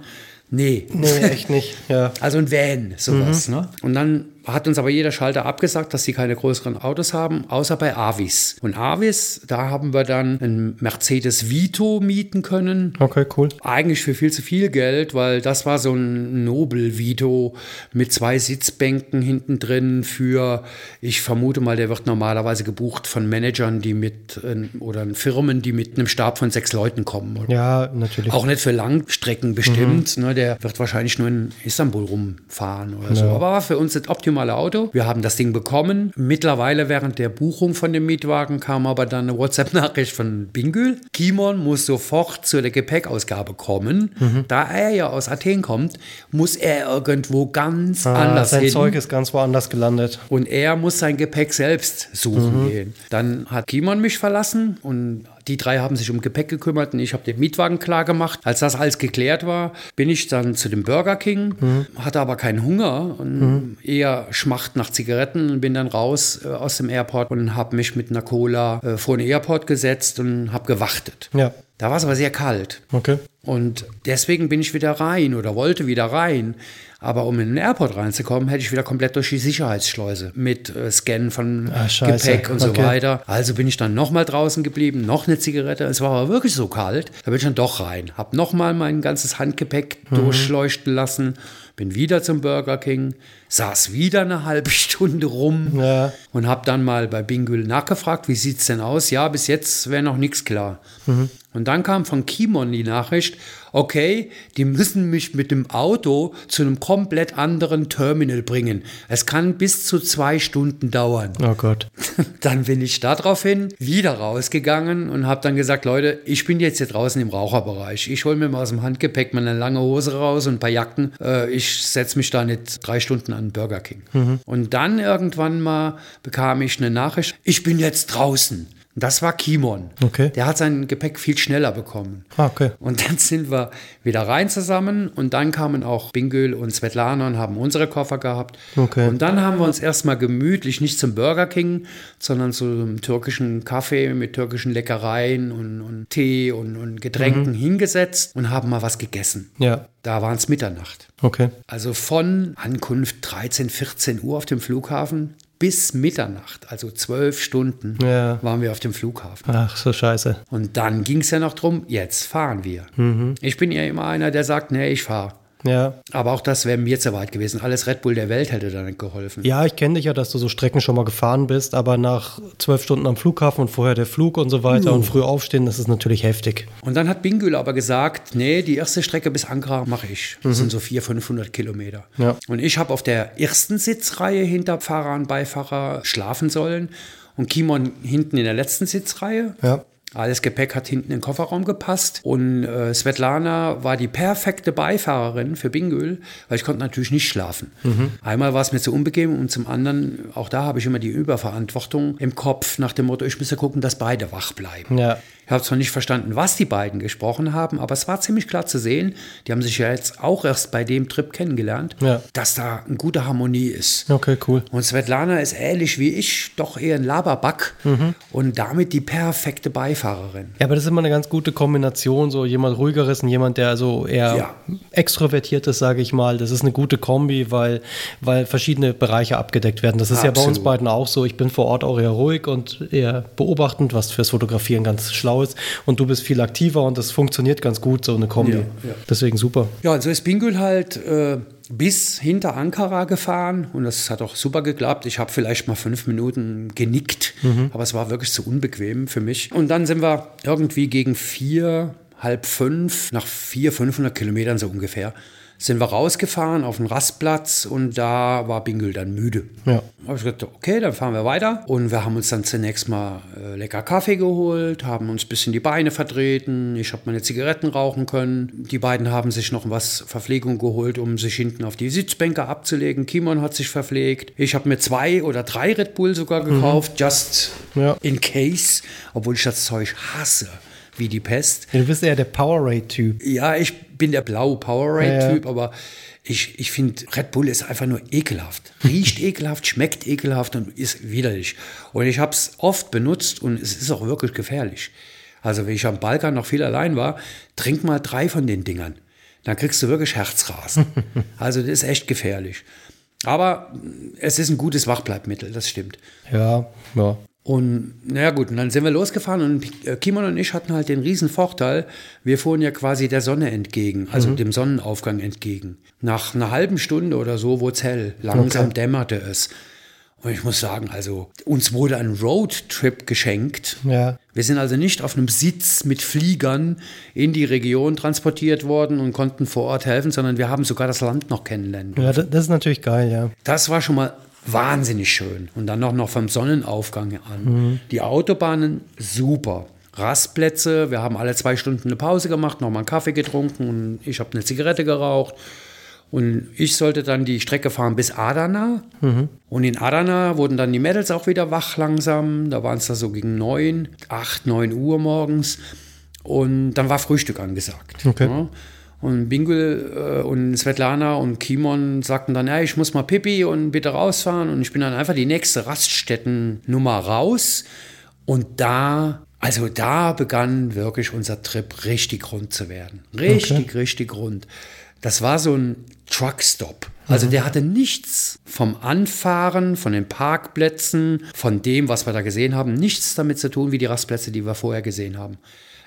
Nee. Nee, echt nicht. Ja. Also ein Van, sowas. Mhm. Ne? Und dann hat uns aber jeder Schalter abgesagt, dass sie keine größeren Autos haben, außer bei Avis. Und Avis, da haben wir dann einen Mercedes Vito mieten können. Okay, cool. Eigentlich für viel zu viel Geld, weil das war so ein Nobel Vito mit zwei Sitzbänken hinten drin für, ich vermute mal, der wird normalerweise gebucht von Managern, die mit oder Firmen, die mit einem Stab von sechs Leuten kommen. Ja, natürlich. Auch nicht für Langstrecken bestimmt. Mhm. Ne, der wird wahrscheinlich nur in Istanbul rumfahren oder ja. so. Aber war für uns das optimal optimale Auto. Wir haben das Ding bekommen. Mittlerweile während der Buchung von dem Mietwagen kam aber dann eine WhatsApp-Nachricht von Bingül. Kimon muss sofort zu der Gepäckausgabe kommen. Mhm. Da er ja aus Athen kommt, muss er irgendwo ganz ah, anders sein hin. Sein Zeug ist ganz woanders gelandet. Und er muss sein Gepäck selbst suchen mhm. gehen. Dann hat Kimon mich verlassen und die drei haben sich um Gepäck gekümmert und ich habe den Mietwagen klar gemacht. Als das alles geklärt war, bin ich dann zu dem Burger King, mhm. hatte aber keinen Hunger und mhm. eher Schmacht nach Zigaretten und bin dann raus äh, aus dem Airport und habe mich mit einer Cola äh, vor den Airport gesetzt und habe gewartet. Ja. Da war es aber sehr kalt. Okay. Und deswegen bin ich wieder rein oder wollte wieder rein. Aber um in den Airport reinzukommen, hätte ich wieder komplett durch die Sicherheitsschleuse mit äh, Scannen von Ah, scheiße. Gepäck und so Okay. weiter. Also bin ich dann nochmal draußen geblieben, noch eine Zigarette. Es war aber wirklich so kalt. Da bin ich dann doch rein. Hab nochmal mein ganzes Handgepäck Mhm. durchleuchten lassen. Bin wieder zum Burger King, saß wieder eine halbe Stunde rum Ja. und habe dann mal bei Bingül nachgefragt, wie sieht's denn aus? Ja, bis jetzt wäre noch nichts klar. Und dann kam von Kimon die Nachricht, okay, die müssen mich mit dem Auto zu einem komplett anderen Terminal bringen. Es kann bis zu zwei Stunden dauern. Oh Gott. Dann bin ich daraufhin wieder rausgegangen und habe dann gesagt, Leute, ich bin jetzt hier draußen im Raucherbereich. Ich hole mir mal aus dem Handgepäck mal eine lange Hose raus und ein paar Jacken. Äh, ich setze mich da nicht drei Stunden an Burger King. Und dann irgendwann mal bekam ich eine Nachricht, ich bin jetzt draußen. Das war Kimon. Okay. Der hat sein Gepäck viel schneller bekommen. Ah, okay. Und dann sind wir wieder rein zusammen und dann kamen auch Bingöl und Svetlana und haben unsere Koffer gehabt. Okay. Und dann haben wir uns erstmal gemütlich, nicht zum Burger King, sondern zu einem türkischen Kaffee mit türkischen Leckereien und, und Tee und, und Getränken hingesetzt und haben mal was gegessen. Ja. Da waren es Mitternacht. Okay. Also von Ankunft 13, 14 Uhr auf dem Flughafen bis Mitternacht, also zwölf Stunden, Ja. waren wir auf dem Flughafen. Ach, so scheiße. Und dann ging es ja noch drum, jetzt fahren wir. Mhm. Ich bin ja immer einer, der sagt, nee, ich fahre. Ja. Aber auch das wäre mir zu weit gewesen. Alles Red Bull der Welt hätte da nicht geholfen. Ja, ich kenne dich ja, dass du so Strecken schon mal gefahren bist, aber nach zwölf Stunden am Flughafen und vorher der Flug und so weiter und früh aufstehen, das ist natürlich heftig. Und dann hat Bingül aber gesagt, nee, die erste Strecke bis Ankara mache ich. Das sind so 400, 500 Kilometer. Mhm. Ja. Und ich habe auf der ersten Sitzreihe hinter Fahrer und Beifahrer schlafen sollen und Kimon hinten in der letzten Sitzreihe. Ja. Alles Gepäck hat hinten in den Kofferraum gepasst. Und äh, Svetlana war die perfekte Beifahrerin für Bingöl, weil ich konnte natürlich nicht schlafen. Einmal war es mir zu unbequem und zum anderen, auch da habe ich immer die Überverantwortung im Kopf nach dem Motto, ich müsse gucken, dass beide wach bleiben. Ja. Ich habe zwar nicht verstanden, was die beiden gesprochen haben, aber es war ziemlich klar zu sehen, die haben sich ja jetzt auch erst bei dem Trip kennengelernt, Ja. dass da eine gute Harmonie ist. Okay, cool. Und Svetlana ist ähnlich wie ich, doch eher ein Laberback und damit die perfekte Beifahrerin. Ja, aber das ist immer eine ganz gute Kombination, so jemand ruhigeres und jemand, der also eher Ja. extrovertiert ist, sage ich mal. Das ist eine gute Kombi, weil, weil verschiedene Bereiche abgedeckt werden. Das ist ja bei uns Absolut. beiden auch so. Ich bin vor Ort auch eher ruhig und eher beobachtend, was fürs Fotografieren ganz schlau ist. Und du bist viel aktiver und das funktioniert ganz gut, so eine Kombi. Ja, ja. Deswegen super. Ja, und so ist Bingül halt äh, bis hinter Ankara gefahren und das hat auch super geklappt. Ich habe vielleicht mal fünf Minuten genickt, aber es war wirklich zu unbequem für mich. Und dann sind wir irgendwie gegen vier, halb fünf, nach vier, 500 Kilometern so ungefähr, sind wir rausgefahren auf den Rastplatz und da war Bingül dann müde. Ja. habe ich gesagt, okay, dann fahren wir weiter. Und wir haben uns dann zunächst mal äh, lecker Kaffee geholt, haben uns ein bisschen die Beine vertreten. Ich habe meine Zigaretten rauchen können. Die beiden haben sich noch was Verpflegung geholt, um sich hinten auf die Sitzbänke abzulegen. Kimon hat sich verpflegt. Ich habe mir zwei oder drei Red Bull sogar gekauft, just Ja. in case, obwohl ich das Zeug hasse. Wie die Pest. Du bist eher der Powerade-Typ. Ja, ich bin der blaue Powerade-Typ, Ja, aber ich, ich finde, Red Bull ist einfach nur ekelhaft. Riecht ekelhaft, schmeckt ekelhaft und ist widerlich. Und ich habe es oft benutzt und es ist auch wirklich gefährlich. Also, wenn ich am Balkan noch viel allein war, trink mal drei von den Dingern. Dann kriegst du wirklich Herzrasen. also, das ist echt gefährlich. Aber es ist ein gutes Wachbleibmittel, das stimmt. Ja, ja. Und naja gut, und dann sind wir losgefahren und äh, Kimon und ich hatten halt den riesen Vorteil, wir fuhren ja quasi der Sonne entgegen, also dem Sonnenaufgang entgegen. Nach einer halben Stunde oder so wurde es hell, langsam Okay. dämmerte es. Und ich muss sagen, also uns wurde ein Roadtrip geschenkt. Ja. Wir sind also nicht auf einem Sitz mit Fliegern in die Region transportiert worden und konnten vor Ort helfen, sondern wir haben sogar das Land noch kennenlernen Ja, das ist natürlich geil, ja. das war schon mal wahnsinnig schön. Und dann noch, noch vom Sonnenaufgang an. Die Autobahnen super. Rastplätze, wir haben alle zwei Stunden eine Pause gemacht, nochmal einen Kaffee getrunken und ich habe eine Zigarette geraucht. Und ich sollte dann die Strecke fahren bis Adana. Und in Adana wurden dann die Mädels auch wieder wach langsam. Da waren es da so gegen neun, acht, neun Uhr morgens. Und dann war Frühstück angesagt. Okay. Ja. Und Bingül äh, und Svetlana und Kimon sagten dann, ja, ich muss mal Pipi und bitte rausfahren. Und ich bin dann einfach die nächste Raststättennummer raus. Und da Also da begann wirklich unser Trip richtig rund zu werden. Richtig, Okay. richtig rund. Das war so ein Truckstop. Also der hatte nichts vom Anfahren, von den Parkplätzen, von dem, was wir da gesehen haben, nichts damit zu tun wie die Rastplätze, die wir vorher gesehen haben.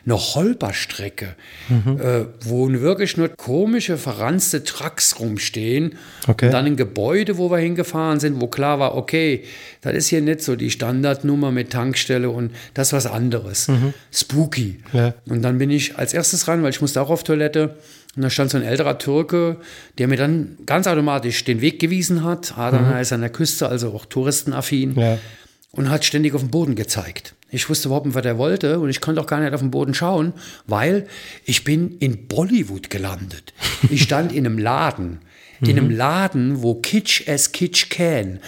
Eine Holperstrecke, äh, wo wirklich nur komische, verranzte Trucks rumstehen. Okay. Und dann ein Gebäude, wo wir hingefahren sind, wo klar war, okay, das ist hier nicht so die Standardnummer mit Tankstelle und das was anderes. Spooky. Ja. Und dann bin ich als erstes ran, weil ich musste auch auf Toilette. Und da stand so ein älterer Türke, der mir dann ganz automatisch den Weg gewiesen hat. Adana ist an der Küste, also auch touristenaffin. Ja. Und hat ständig auf den Boden gezeigt. Ich wusste überhaupt nicht, was er wollte und ich konnte auch gar nicht auf den Boden schauen, weil ich bin in Bollywood gelandet. Ich stand in einem Laden, in einem Laden, wo Kitsch as Kitsch can,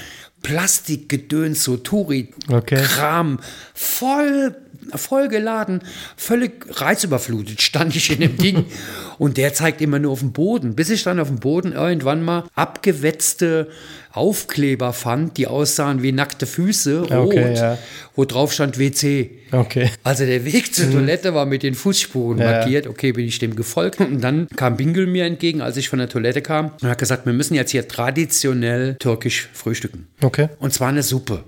Plastikgedöns, so Touri-Kram, voll, voll geladen, völlig reizüberflutet stand ich in dem Ding. Und der zeigt immer nur auf den Boden, bis ich dann auf dem Boden irgendwann mal abgewetzte Aufkleber fand, die aussahen wie nackte Füße, rot, Okay, ja. wo drauf stand WC. Okay. Also der Weg zur Toilette war mit den Fußspuren Ja. markiert. Okay, bin ich dem gefolgt. Und dann kam Bingel mir entgegen, als ich von der Toilette kam und hat gesagt, wir müssen jetzt hier traditionell türkisch frühstücken. Okay. Und zwar eine Suppe.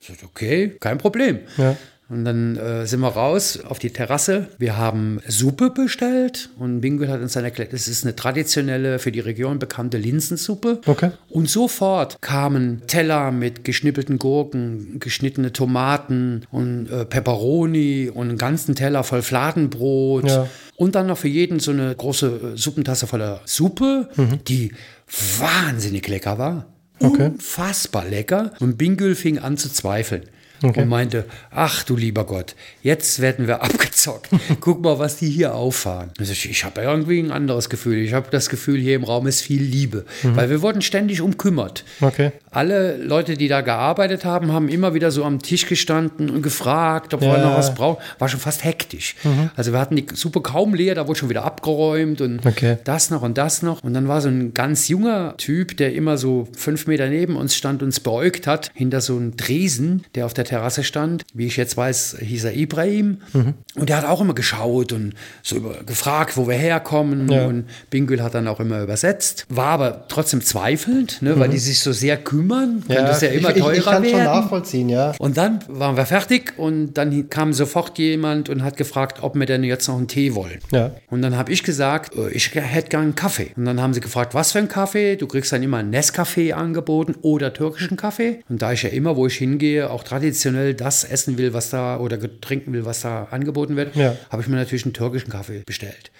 Ich sagte, okay, kein Problem. Ja. Und dann äh, sind wir raus auf die Terrasse. Wir haben Suppe bestellt und Bingel hat uns dann erklärt, es ist eine traditionelle, für die Region bekannte Linsensuppe. Okay. Und sofort kamen Teller mit geschnippelten Gurken, geschnittene Tomaten und äh, Peperoni und einen ganzen Teller voll Fladenbrot. Ja. Und dann noch für jeden so eine große äh, Suppentasse voller Suppe, die wahnsinnig lecker war. Okay. Unfassbar lecker. Und Bingül fing an zu zweifeln. Okay. Und meinte, ach du lieber Gott, jetzt werden wir abgezockt. Guck mal, was die hier auffahren. Ich, ich habe irgendwie ein anderes Gefühl. Ich habe das Gefühl, hier im Raum ist viel Liebe. Weil wir wurden ständig umkümmert. Okay. Alle Leute, die da gearbeitet haben, haben immer wieder so am Tisch gestanden und gefragt, ob wir Ja. noch was brauchen. War schon fast hektisch. Also wir hatten die Suppe kaum leer, da wurde schon wieder abgeräumt und Okay. das noch und das noch. Und dann war so ein ganz junger Typ, der immer so fünf Meter neben uns stand und uns beäugt hat, hinter so einem Dresen, der auf der Terrasse stand. Wie ich jetzt weiß, hieß er Ibrahim. Und der hat auch immer geschaut und so über, gefragt, wo wir herkommen. Ja. Und Bingül hat dann auch immer übersetzt. War aber trotzdem zweifelnd, ne, weil die sich so sehr kümmern. Könnte es ja immer ich, ich, teurer ich kann schon werden. nachvollziehen, ja. Und dann waren wir fertig und dann kam sofort jemand und hat gefragt, ob wir denn jetzt noch einen Tee wollen. Ja. Und dann habe ich gesagt, äh, ich hätte gern einen Kaffee. Und dann haben sie gefragt, was für einen Kaffee? Du kriegst dann immer einen Nescafé angeboten oder türkischen Kaffee. Und da ich ja immer, wo ich hingehe, auch traditionell das essen will, was da oder trinken will, was da angeboten wird, Ja. habe ich mir natürlich einen türkischen Kaffee bestellt.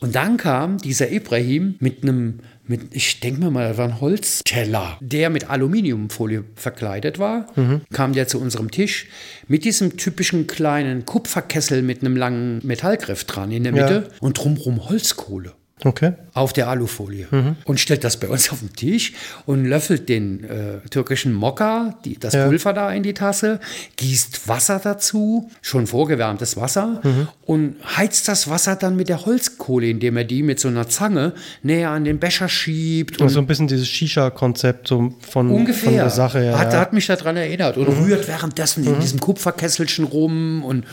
Und dann kam dieser Ibrahim mit einem, mit, ich denke mir mal, das war ein Holzteller, der mit Aluminiumfolie verkleidet war. Kam der zu unserem Tisch mit diesem typischen kleinen Kupferkessel mit einem langen Metallgriff dran in der Ja. Mitte und drumherum Holzkohle Okay. auf der Alufolie und stellt das bei uns auf den Tisch und löffelt den äh, türkischen Mokka, die, das Ja. Pulver da in die Tasse, gießt Wasser dazu, schon vorgewärmtes Wasser und heizt das Wasser dann mit der Holzkohle, indem er die mit so einer Zange näher an den Becher schiebt und Und so ein bisschen dieses Shisha-Konzept so von, Ungefähr. von der Sache her. hat, ja. hat mich daran erinnert. Und rührt währenddessen in diesem Kupferkesselchen rum und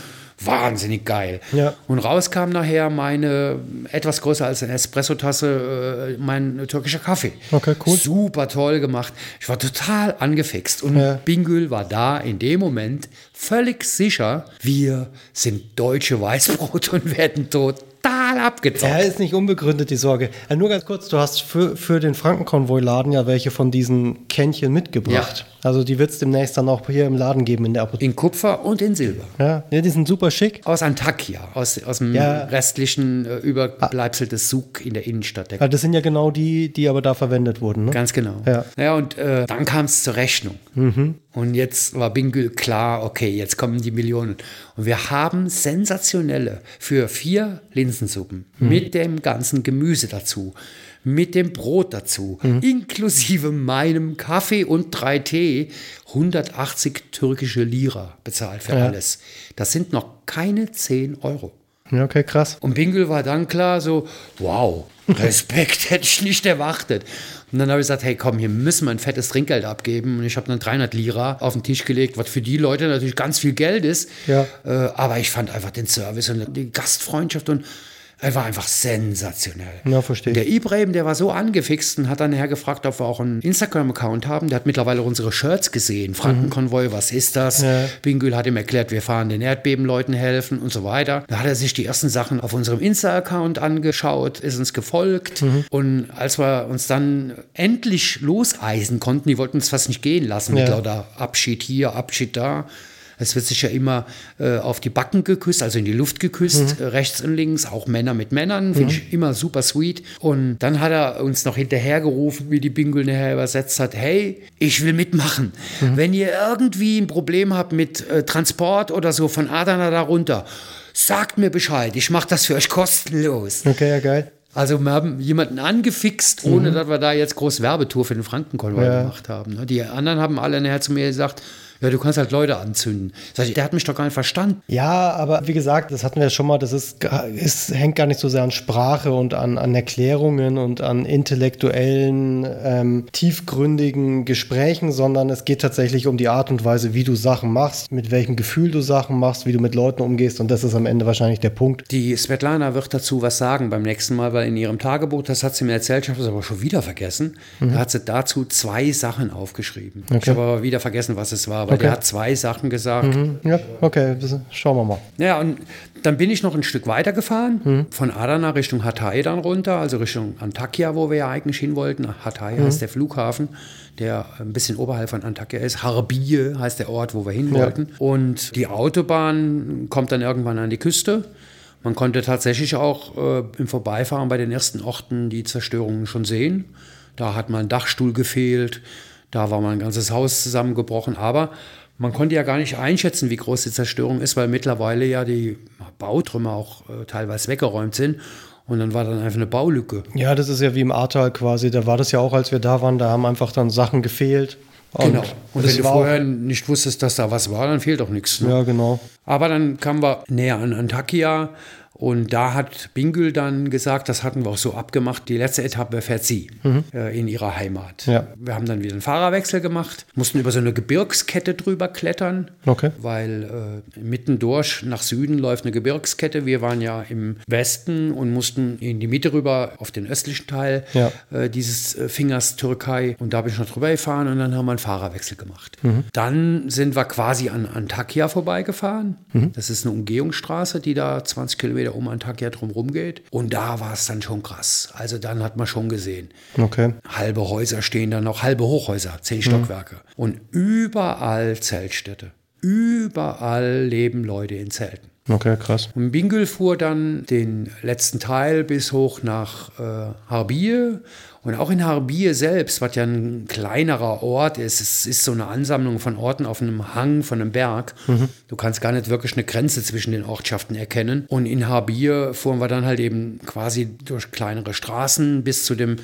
wahnsinnig geil. Ja. Und raus kam nachher meine, etwas größer als eine Espressotasse, äh, mein türkischer Kaffee. Okay, cool. Super toll gemacht. Ich war total angefixt. Und Ja. Bingül war da in dem Moment völlig sicher, wir sind deutsche Weißbrot und werden total abgezockt. Ja, ist nicht unbegründet, die Sorge. Nur ganz kurz, du hast für, für den Frankenkonvoi-Laden ja welche von diesen Kännchen mitgebracht. Also die wird es demnächst dann auch hier im Laden geben in der Apotheke. In Kupfer und in Silber. Ja, ja, die sind super schick. Aus Antakya, aus, aus dem Ja. restlichen äh, Überbleibsel des Suk in der Innenstadt. Der Ja, das sind ja genau die, die aber da verwendet wurden. Ne? Ganz genau. Ja. ja und äh, dann kam es zur Rechnung. Und jetzt war Bingül klar, okay, jetzt kommen die Millionen. Und wir haben sensationelle für vier Linsensuppen mit dem ganzen Gemüse dazu, mit dem Brot dazu, inklusive meinem Kaffee und drei Tee, 180 türkische Lira bezahlt für alles. Das sind noch keine 10 Euro. Ja, okay, krass. Und Bingül war dann klar so, wow, Respekt hätte ich nicht erwartet. Und dann habe ich gesagt, hey komm, hier müssen wir ein fettes Trinkgeld abgeben. Und ich habe dann 300 Lira auf den Tisch gelegt, was für die Leute natürlich ganz viel Geld ist. Ja. Äh, aber ich fand einfach den Service und die Gastfreundschaft und er war einfach sensationell. Ja, verstehe. Der Ibrahim, der war so angefixt und hat dann nachher gefragt, ob wir auch einen Instagram-Account haben. Der hat mittlerweile unsere Shirts gesehen. Frankenkonvoi, was ist das? Ja. Bingül hat ihm erklärt, wir fahren den Erdbebenleuten helfen und so weiter. Da hat er sich die ersten Sachen auf unserem Insta-Account angeschaut, ist uns gefolgt. Und als wir uns dann endlich loseisen konnten, die wollten uns fast nicht gehen lassen. Ja. Mit lauter Abschied hier, Abschied da. Es wird sich ja immer äh, auf die Backen geküsst, also in die Luft geküsst, äh, rechts und links, auch Männer mit Männern, finde ich immer super sweet. Und dann hat er uns noch hinterhergerufen, wie die Bingel nachher übersetzt hat, hey, ich will mitmachen. Wenn ihr irgendwie ein Problem habt mit äh, Transport oder so von Adana da runter, sagt mir Bescheid, ich mache das für euch kostenlos. Okay, ja, geil. Also wir haben jemanden angefixt, ohne dass wir da jetzt groß Werbetour für den Frankenkonvoi Ja. gemacht haben. ne? Die anderen haben alle nachher zu mir gesagt, ja, du kannst halt Leute anzünden. Sag ich, der hat mich doch gar nicht verstanden. Ja, aber wie gesagt, das hatten wir schon mal, das ist, es hängt gar nicht so sehr an Sprache und an, an Erklärungen und an intellektuellen, ähm, tiefgründigen Gesprächen, sondern es geht tatsächlich um die Art und Weise, wie du Sachen machst, mit welchem Gefühl du Sachen machst, wie du mit Leuten umgehst und das ist am Ende wahrscheinlich der Punkt. Die Svetlana wird dazu was sagen beim nächsten Mal, weil in ihrem Tagebuch, das hat sie mir erzählt, ich habe das aber schon wieder vergessen, da hat sie dazu zwei Sachen aufgeschrieben. Ich habe aber wieder vergessen, was es war, weil Okay. der hat zwei Sachen gesagt. Ja, okay, schauen wir mal. Ja, und dann bin ich noch ein Stück weiter gefahren, von Adana Richtung Hatay dann runter, also Richtung Antakya, wo wir ja eigentlich hin wollten. Hatay heißt der Flughafen, der ein bisschen oberhalb von Antakya ist. Harbiye heißt der Ort, wo wir hin Ja. wollten. Und die Autobahn kommt dann irgendwann an die Küste. Man konnte tatsächlich auch äh, im Vorbeifahren bei den ersten Orten die Zerstörungen schon sehen. Da hat mal ein Dachstuhl gefehlt, da war mal ein ganzes Haus zusammengebrochen, aber man konnte ja gar nicht einschätzen, wie groß die Zerstörung ist, weil mittlerweile ja die Bautrümmer auch äh, teilweise weggeräumt sind. Und dann war dann einfach eine Baulücke. Ja, das ist ja wie im Ahrtal quasi, da war das ja auch, als wir da waren, da haben einfach dann Sachen gefehlt. Und genau. Und wenn du vorher nicht wusstest, dass da was war, dann fehlt auch nichts. Ne? ja, genau. Aber dann kamen wir näher an Antakya und da hat Bingül dann gesagt, das hatten wir auch so abgemacht, die letzte Etappe fährt sie äh, in ihrer Heimat. Ja. Wir haben dann wieder einen Fahrerwechsel gemacht, mussten über so eine Gebirgskette drüber klettern, Okay. weil äh, mitten durch nach Süden läuft eine Gebirgskette. Wir waren ja im Westen und mussten in die Mitte rüber auf den östlichen Teil Ja. äh, dieses äh, Fingers Türkei und da bin ich noch drüber gefahren und dann haben wir einen Fahrerwechsel gemacht. Mhm. Dann sind wir quasi an Antakya vorbeigefahren. Mhm. Das ist eine Umgehungsstraße, die da 20 Kilometer um Antakya drumherum geht. Und da war es dann schon krass. Also dann hat man schon gesehen. Okay. Halbe Häuser stehen da noch, halbe Hochhäuser, zehn Mhm. Stockwerke. Und überall Zeltstädte. Überall leben Leute in Zelten. Okay, krass. Und Bingül fuhr dann den letzten Teil bis hoch nach äh, Harbiye. Und auch in Harbiye selbst, was ja ein kleinerer Ort ist, es ist so eine Ansammlung von Orten auf einem Hang von einem Berg. Du kannst gar nicht wirklich eine Grenze zwischen den Ortschaften erkennen. Und in Harbiye fuhren wir dann halt eben quasi durch kleinere Straßen bis zu dem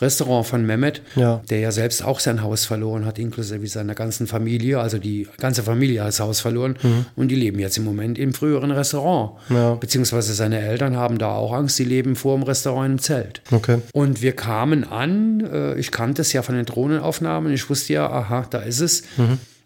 Restaurant von Mehmet, Ja. der ja selbst auch sein Haus verloren hat, inklusive seiner ganzen Familie. Also die ganze Familie hat das Haus verloren und die leben jetzt im Moment im früheren Restaurant. Ja. Beziehungsweise seine Eltern haben da auch Angst, die leben vor dem Restaurant im Zelt. Okay. Und wir kamen an, äh, ich kannte es ja von den Drohnenaufnahmen, ich wusste ja, aha, da ist es.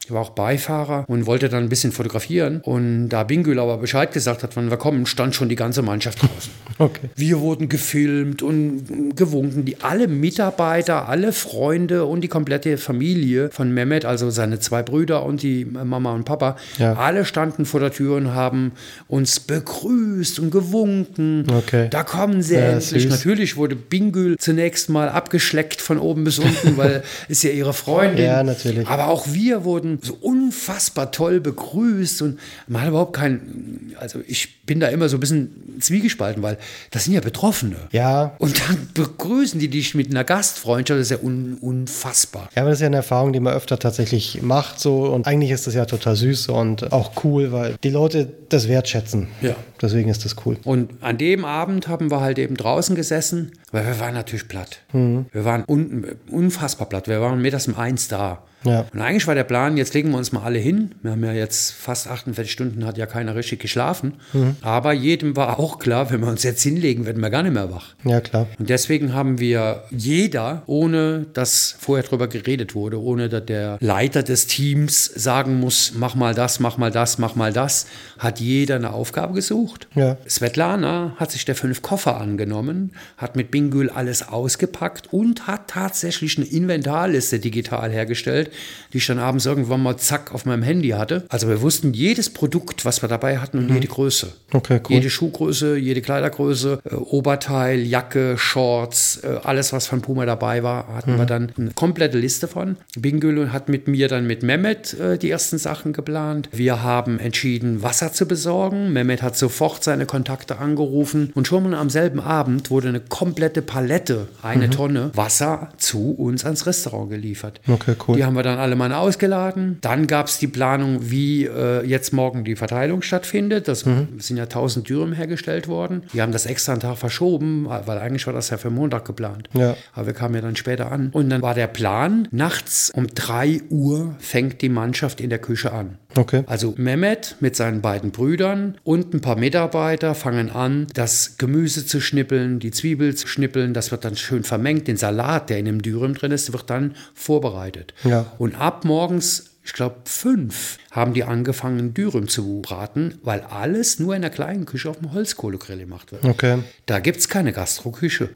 Ich war auch Beifahrer und wollte dann ein bisschen fotografieren. Und da Bingül aber Bescheid gesagt hat, wann wir kommen, stand schon die ganze Mannschaft draußen. Okay. Wir wurden gefilmt und gewunken. Die alle Mitarbeiter, alle Freunde und die komplette Familie von Mehmet, also seine zwei Brüder und die Mama und Papa, Ja. alle standen vor der Tür und haben uns begrüßt und gewunken. Okay. Da kommen sie Ja, endlich. süß. Natürlich wurde Bingül zunächst mal abgeschleckt von oben bis unten, weil ist ja ihre Freundin. Ja, natürlich. Aber auch wir wurden so unfassbar toll begrüßt und man hat überhaupt kein, also ich bin da immer so ein bisschen zwiegespalten, weil das sind ja Betroffene. Ja. Und dann begrüßen die dich mit einer Gastfreundschaft, das ist ja un, unfassbar. Ja, aber das ist ja eine Erfahrung, die man öfter tatsächlich macht so und eigentlich ist das ja total süß und auch cool, weil die Leute das wertschätzen. Ja. Deswegen ist das cool. Und an dem Abend haben wir halt eben draußen gesessen, weil wir waren natürlich platt. Wir waren un, unfassbar platt. Wir waren mittags um eins da. Ja. Und eigentlich war der Plan, jetzt legen wir uns mal alle hin. Wir haben ja jetzt fast 48 Stunden, hat ja keiner richtig geschlafen. Aber jedem war auch klar, wenn wir uns jetzt hinlegen, werden wir gar nicht mehr wach. Ja, klar. Und deswegen haben wir jeder, ohne dass vorher drüber geredet wurde, ohne dass der Leiter des Teams sagen muss, mach mal das, mach mal das, mach mal das, hat jeder eine Aufgabe gesucht. Ja. Svetlana hat sich der fünf Koffer angenommen, hat mit Bingül alles ausgepackt und hat tatsächlich eine Inventarliste digital hergestellt, die ich dann abends irgendwann mal zack auf meinem Handy hatte. Also wir wussten jedes Produkt, was wir dabei hatten und jede Größe. Okay, cool. Jede Schuhgröße, jede Kleidergröße, äh, Oberteil, Jacke, Shorts, äh, alles, was von Puma dabei war, hatten wir dann eine komplette Liste von. Bingül hat mit mir dann mit Mehmet äh, die ersten Sachen geplant. Wir haben entschieden, Wasser zu besorgen. Mehmet hat sofort seine Kontakte angerufen und schon am selben Abend wurde eine komplette Palette, eine Tonne Wasser zu uns ans Restaurant geliefert. Okay, cool. Die haben wir dann alle mal ausgeladen. Dann gab es die Planung, wie äh, jetzt morgen die Verteilung stattfindet. Das sind ja 1000 Dürüm hergestellt worden. Die haben das extra einen Tag verschoben, weil eigentlich war das ja für Montag geplant. Ja. Aber wir kamen ja dann später an. Und dann war der Plan, nachts um 3 Uhr fängt die Mannschaft in der Küche an. Okay. Also Mehmet mit seinen beiden Brüdern und ein paar Mitarbeiter fangen an, das Gemüse zu schnippeln, die Zwiebel zu schnippeln. Das wird dann schön vermengt. Den Salat, der in dem Dürüm drin ist, wird dann vorbereitet. Ja. Und ab morgens ich glaube, fünf haben die angefangen, Dürüm zu braten, weil alles nur in der kleinen Küche auf dem Holzkohlegrill gemacht wird. Okay. Da gibt es keine Gastroküche.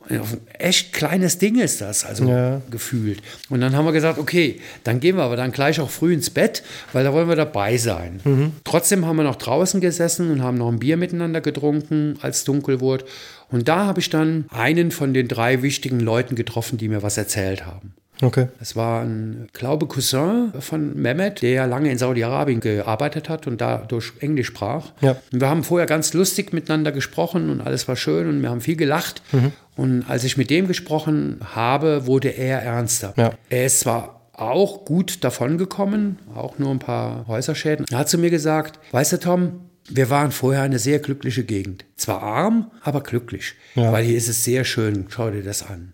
Echt kleines Ding ist das, also Ja. gefühlt. Und dann haben wir gesagt, okay, dann gehen wir aber dann gleich auch früh ins Bett, weil da wollen wir dabei sein. Trotzdem haben wir noch draußen gesessen und haben noch ein Bier miteinander getrunken, als dunkel wurde. Und da habe ich dann einen von den drei wichtigen Leuten getroffen, die mir was erzählt haben. Okay. Es war ein, glaube Cousin von Mehmet, der lange in Saudi-Arabien gearbeitet hat und dadurch Englisch sprach. Ja. Und wir haben vorher ganz lustig miteinander gesprochen und alles war schön und wir haben viel gelacht. Und als ich mit dem gesprochen habe, wurde er ernster. Ja. Er ist zwar auch gut davongekommen, auch nur ein paar Häuserschäden. Er hat zu mir gesagt, weißt du Tom, wir waren vorher eine sehr glückliche Gegend. Zwar arm, aber glücklich. Ja. Weil hier ist es sehr schön. Schau dir das an.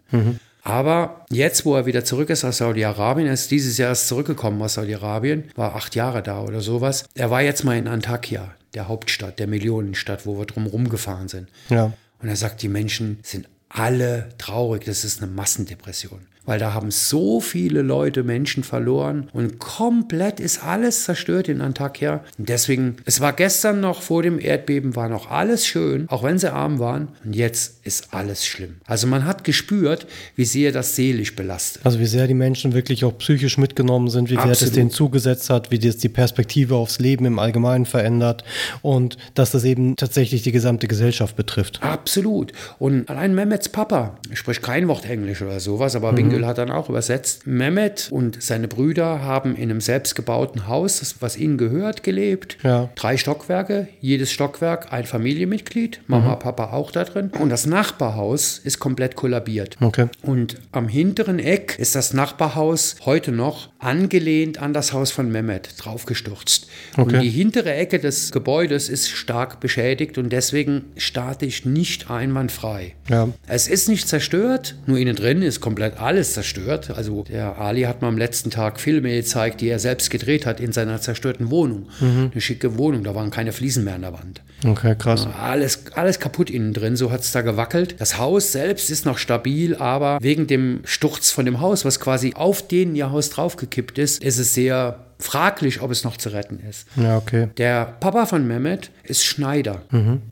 Aber jetzt, wo er wieder zurück ist aus Saudi-Arabien, er ist dieses Jahr erst zurückgekommen aus Saudi-Arabien, war acht Jahre da oder sowas. Er war jetzt mal in Antakya, der Hauptstadt, der Millionenstadt, wo wir drum rumgefahren sind. Ja. Und er sagt, die Menschen sind alle traurig. Das ist eine Massendepression. Weil da haben so viele Leute Menschen verloren und komplett ist alles zerstört in Antakya. Und deswegen, es war gestern noch vor dem Erdbeben, war noch alles schön, auch wenn sie arm waren. Und jetzt ist alles schlimm. Also man hat gespürt, wie sehr das seelisch belastet. Also wie sehr die Menschen wirklich auch psychisch mitgenommen sind, wie sehr das denen zugesetzt hat, wie das die Perspektive aufs Leben im Allgemeinen verändert und dass das eben tatsächlich die gesamte Gesellschaft betrifft. Absolut. Und allein Mehmets Papa spricht kein Wort Englisch oder sowas, aber Bingöl hat dann auch übersetzt. Mehmet und seine Brüder haben in einem selbstgebauten Haus, was ihnen gehört, gelebt. Ja. Drei Stockwerke, jedes Stockwerk ein Familienmitglied, Mama, Papa auch da drin. Und das Nachbarhaus ist komplett kollabiert. Okay. Und am hinteren Eck ist das Nachbarhaus heute noch angelehnt an das Haus von Mehmet draufgestürzt. Okay. Und die hintere Ecke des Gebäudes ist stark beschädigt und deswegen statisch nicht einwandfrei. Ja. Es ist nicht zerstört, nur innen drin ist komplett alles zerstört. Also der Ali hat mir am letzten Tag Filme gezeigt, die er selbst gedreht hat in seiner zerstörten Wohnung. Eine schicke Wohnung, da waren keine Fliesen mehr an der Wand. Okay, krass. Alles, alles kaputt innen drin, so hat es da gewackelt. Das Haus selbst ist noch stabil, aber wegen dem Sturz von dem Haus, was quasi auf den ihr Haus draufgekippt ist, ist es sehr fraglich, ob es noch zu retten ist. Ja, okay. Der Papa von Mehmet ist Schneider.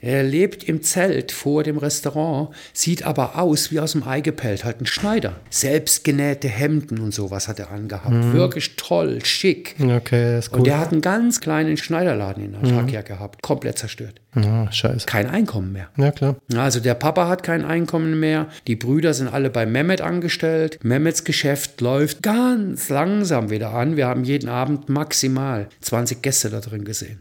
Er lebt im Zelt vor dem Restaurant, sieht aber aus wie aus dem Ei gepellt, halt ein Schneider. Selbstgenähte Hemden und sowas hat er angehabt. Wirklich toll, schick. Okay, ist Und cool. der hat einen ganz kleinen Schneiderladen in Antakya gehabt. Komplett zerstört. Ah, scheiße. Kein Einkommen mehr. Ja, klar. Also der Papa hat kein Einkommen mehr, die Brüder sind alle bei Mehmet angestellt. Mehmets Geschäft läuft ganz langsam wieder an. Wir haben jeden Abend maximal 20 Gäste da drin gesehen.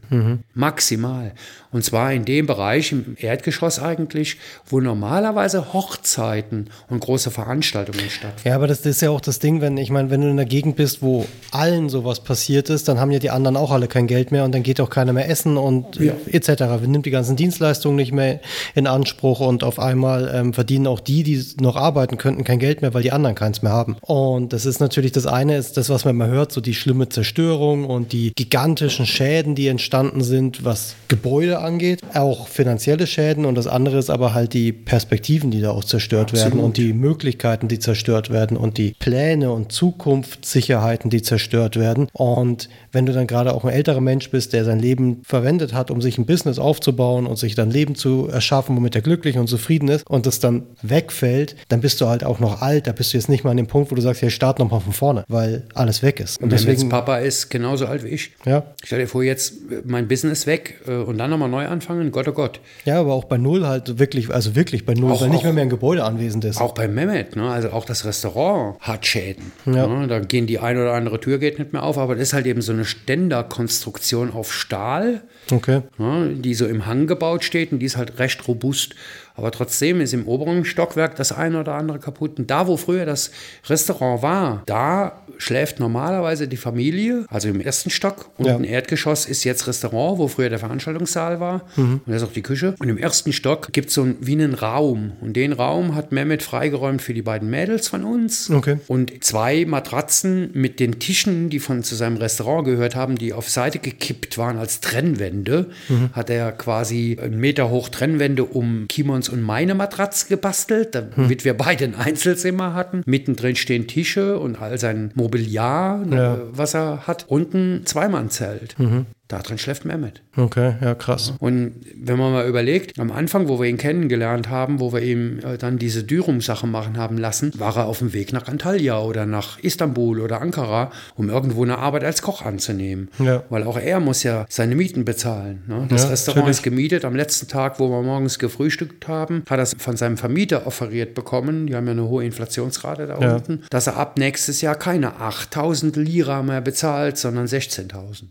Maximal. Und zwar in dem Bereich im Erdgeschoss eigentlich, wo normalerweise Hochzeiten und große Veranstaltungen stattfinden. Ja, aber das ist ja auch das Ding, wenn, ich meine, wenn du in einer Gegend bist, wo allen sowas passiert ist, dann haben ja die anderen auch alle kein Geld mehr und dann geht auch keiner mehr essen und Ja. etc. Nimm nimmt die ganzen Dienstleistungen nicht mehr in Anspruch und auf einmal ähm, verdienen auch die, die noch arbeiten könnten, kein Geld mehr, weil die anderen keins mehr haben. Und das ist natürlich das eine, ist das, was man immer hört, so die schlimme Zerstörung und die gigantischen Schäden, die entstanden sind, was Gebäude angeht, auch finanzielle Schäden und das andere ist aber halt die Perspektiven, die da auch zerstört Absolut. werden und die Möglichkeiten, die zerstört werden und die Pläne und Zukunftssicherheiten, die zerstört werden. Und wenn du dann gerade auch ein älterer Mensch bist, der sein Leben verwendet hat, um sich ein Business aufzubauen und sich dann Leben zu erschaffen, womit er glücklich und zufrieden ist und das dann wegfällt, dann bist du halt auch noch alt. Da bist du jetzt nicht mal an dem Punkt, wo du sagst, ja, start nochmal von vorne, weil alles weg ist. Und deswegen, Papa ist genauso alt wie ich. Ja. Stell dir vor, jetzt mein Business weg äh, und dann nochmal neu anfangen, Gott oh Gott. Ja, aber auch bei Null halt wirklich, also wirklich bei Null, auch, weil nicht mehr, mehr ein Gebäude anwesend ist. Auch bei Mehmet, ne? also auch das Restaurant hat Schäden. Ja. Ne? Da gehen die eine oder andere Tür geht nicht mehr auf, aber das ist halt eben so eine Ständerkonstruktion auf Stahl, okay. die so im Hang gebaut steht und die ist halt recht robust. Aber trotzdem ist im oberen Stockwerk das eine oder andere kaputt. Und da, wo früher das Restaurant war, da schläft normalerweise die Familie, also im ersten Stock. Und ja. im Erdgeschoss ist jetzt Restaurant, wo früher der Veranstaltungssaal war. Mhm. Und da ist auch die Küche. Und im ersten Stock gibt es so ein, wie einen Raum. Und den Raum hat Mehmet freigeräumt für die beiden Mädels von uns. Okay. Und zwei Matratzen mit den Tischen, die von zu seinem Restaurant gehört haben, die auf Seite gekippt waren als Trennwände, mhm. hat er quasi einen Meter hoch Trennwände um Kimons und meine Matratze gebastelt, damit hm. wir beide ein Einzelzimmer hatten. Mittendrin stehen Tische und all sein Mobiliar, ja. Äh, was er hat. Unten Zweimannzelt. Mhm. Da drin schläft Mehmet. Okay, ja, krass. Und wenn man mal überlegt, am Anfang, wo wir ihn kennengelernt haben, wo wir ihm äh, dann diese Dürum-Sache machen haben lassen, war er auf dem Weg nach Antalya oder nach Istanbul oder Ankara, um irgendwo eine Arbeit als Koch anzunehmen. Ja. Weil auch er muss ja seine Mieten bezahlen. Ne? Das ja, Restaurant natürlich. ist gemietet. Am letzten Tag, wo wir morgens gefrühstückt haben, hat er es von seinem Vermieter offeriert bekommen. Die haben ja eine hohe Inflationsrate da ja. unten, dass er ab nächstes Jahr keine 8000 Lira mehr bezahlt, sondern 16.000.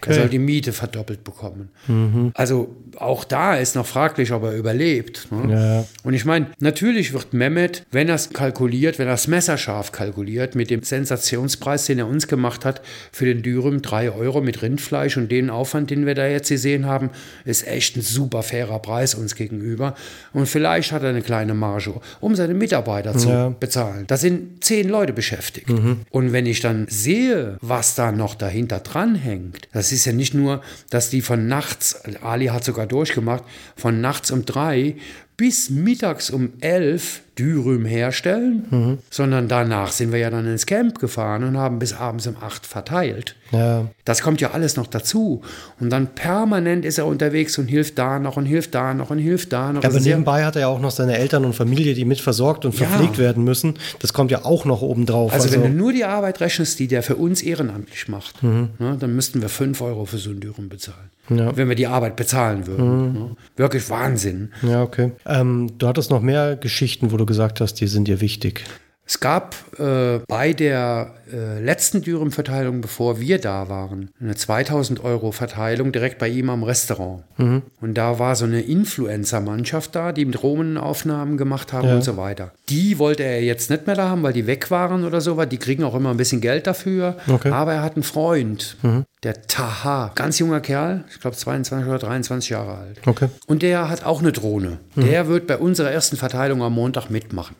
Okay. Er soll die Miete verdoppelt bekommen. Mhm. Also auch da ist noch fraglich, ob er überlebt. Ne? Ja. Und ich meine, natürlich wird Mehmet, wenn er es kalkuliert, wenn er es messerscharf kalkuliert, mit dem Sensationspreis, den er uns gemacht hat, für den Dürüm 3 Euro mit Rindfleisch und den Aufwand, den wir da jetzt gesehen haben, ist echt ein super fairer Preis uns gegenüber. Und vielleicht hat er eine kleine Marge, um seine Mitarbeiter zu ja. bezahlen. Da sind zehn Leute beschäftigt. Mhm. Und wenn ich dann sehe, was da noch dahinter dran hängt, das es ist ja nicht nur, dass die von nachts, Ali hat sogar durchgemacht, von nachts um drei bis mittags um elf Dürüm herstellen, mhm. sondern danach sind wir ja dann ins Camp gefahren und haben bis abends um acht verteilt. Ja. Das kommt ja alles noch dazu. Und dann permanent ist er unterwegs und hilft da noch und hilft da noch und hilft da noch. Ja, aber nebenbei hat er ja auch noch seine Eltern und Familie, die mit versorgt und verpflegt ja. werden müssen. Das kommt ja auch noch oben drauf. Also, also, wenn du nur die Arbeit rechnest, die der für uns ehrenamtlich macht, mhm. ne, dann müssten wir fünf Euro für so ein Dürüm bezahlen. Ja. Wenn wir die Arbeit bezahlen würden. Mhm. Ne? Wirklich Wahnsinn. Ja, okay. Ähm, du hattest noch mehr Geschichten, wo du gesagt hast, die sind dir wichtig. Es gab äh, bei der äh, letzten Dürüm-Verteilung, bevor wir da waren, eine 2000 Euro Verteilung direkt bei ihm am Restaurant. Mhm. Und da war so eine Influencer-Mannschaft da, die Drohnenaufnahmen gemacht haben ja. und so weiter. Die wollte er jetzt nicht mehr da haben, weil die weg waren oder so Die kriegen auch immer ein bisschen Geld dafür. Okay. Aber er hat einen Freund, mhm. der Taha, ganz junger Kerl, ich glaube 22 oder 23 Jahre alt. Okay. Und der hat auch eine Drohne. Mhm. Der wird bei unserer ersten Verteilung am Montag mitmachen.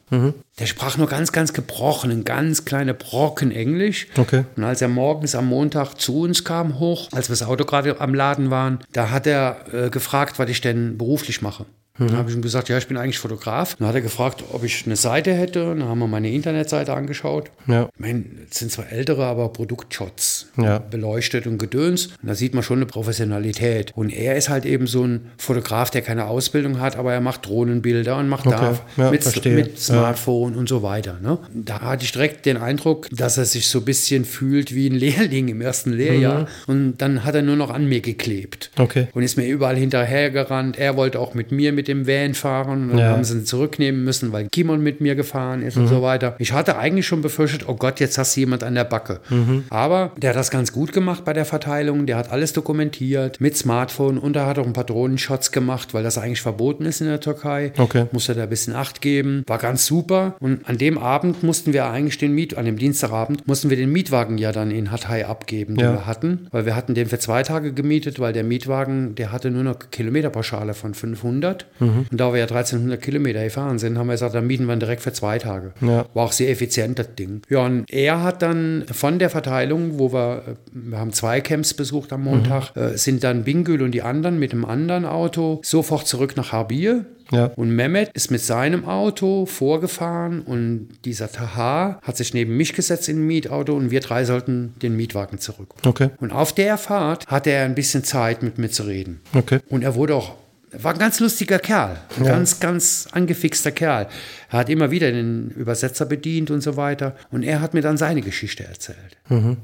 Der sprach nur ganz, ganz gebrochen, ganz kleine Brocken Englisch. Okay. Und als er morgens am Montag zu uns kam, hoch, als wir das Auto gerade am Laden waren, da hat er äh, gefragt, was ich denn beruflich mache. Dann habe ich ihm gesagt, ja, ich bin eigentlich Fotograf. Dann hat er gefragt, ob ich eine Seite hätte. Dann haben wir meine Internetseite angeschaut. Ja. Ich meine, es sind zwar ältere, aber Produktshots. Ja. Beleuchtet und gedöns. Und da sieht man schon eine Professionalität. Und er ist halt eben so ein Fotograf, der keine Ausbildung hat, aber er macht Drohnenbilder und macht okay. da ja, mit, mit, Smartphone und so weiter. Ne? Da hatte ich direkt den Eindruck, dass er sich so ein bisschen fühlt wie ein Lehrling im ersten Lehrjahr. Mhm. Und dann hat er nur noch an mir geklebt. Okay. Und ist mir überall hinterhergerannt. Er wollte auch mit mir mit mit dem Van fahren. Und dann Ja. haben sie ihn zurücknehmen müssen, weil Kimon mit mir gefahren ist und so weiter. Ich hatte eigentlich schon befürchtet, oh Gott, jetzt hast du jemand an der Backe. Aber der hat das ganz gut gemacht bei der Verteilung. Der hat alles dokumentiert mit Smartphone und er hat auch ein paar Drohnenshots gemacht, weil das eigentlich verboten ist in der Türkei. Okay. Musste da ein bisschen Acht geben. War ganz super. Und an dem Abend mussten wir eigentlich den Miet, an dem Dienstagabend, mussten wir den Mietwagen ja dann in Hatay abgeben, den Ja. wir hatten. Weil wir hatten den für zwei Tage gemietet, weil der Mietwagen, der hatte nur noch Kilometerpauschale von 500. Mhm. Und da wir ja 1300 Kilometer gefahren sind, haben wir gesagt, dann mieten wir ihn direkt für zwei Tage. Ja. War auch sehr effizient, das Ding. Ja, und er hat dann von der Verteilung, wo wir, äh, wir haben zwei Camps besucht am Montag, Mhm. äh, sind dann Bingül und die anderen mit dem anderen Auto sofort zurück nach Harbir. Ja. Und Mehmet ist mit seinem Auto vorgefahren und dieser Taha hat sich neben mich gesetzt in ein Mietauto und wir drei sollten den Mietwagen zurück. Okay. Und auf der Fahrt hatte er ein bisschen Zeit mit mir zu reden. Okay. Und er wurde auch, war ein ganz lustiger Kerl, ein Ja. ganz, ganz angefixter Kerl. Er hat immer wieder den Übersetzer bedient und so weiter. Und er hat mir dann seine Geschichte erzählt. Mhm.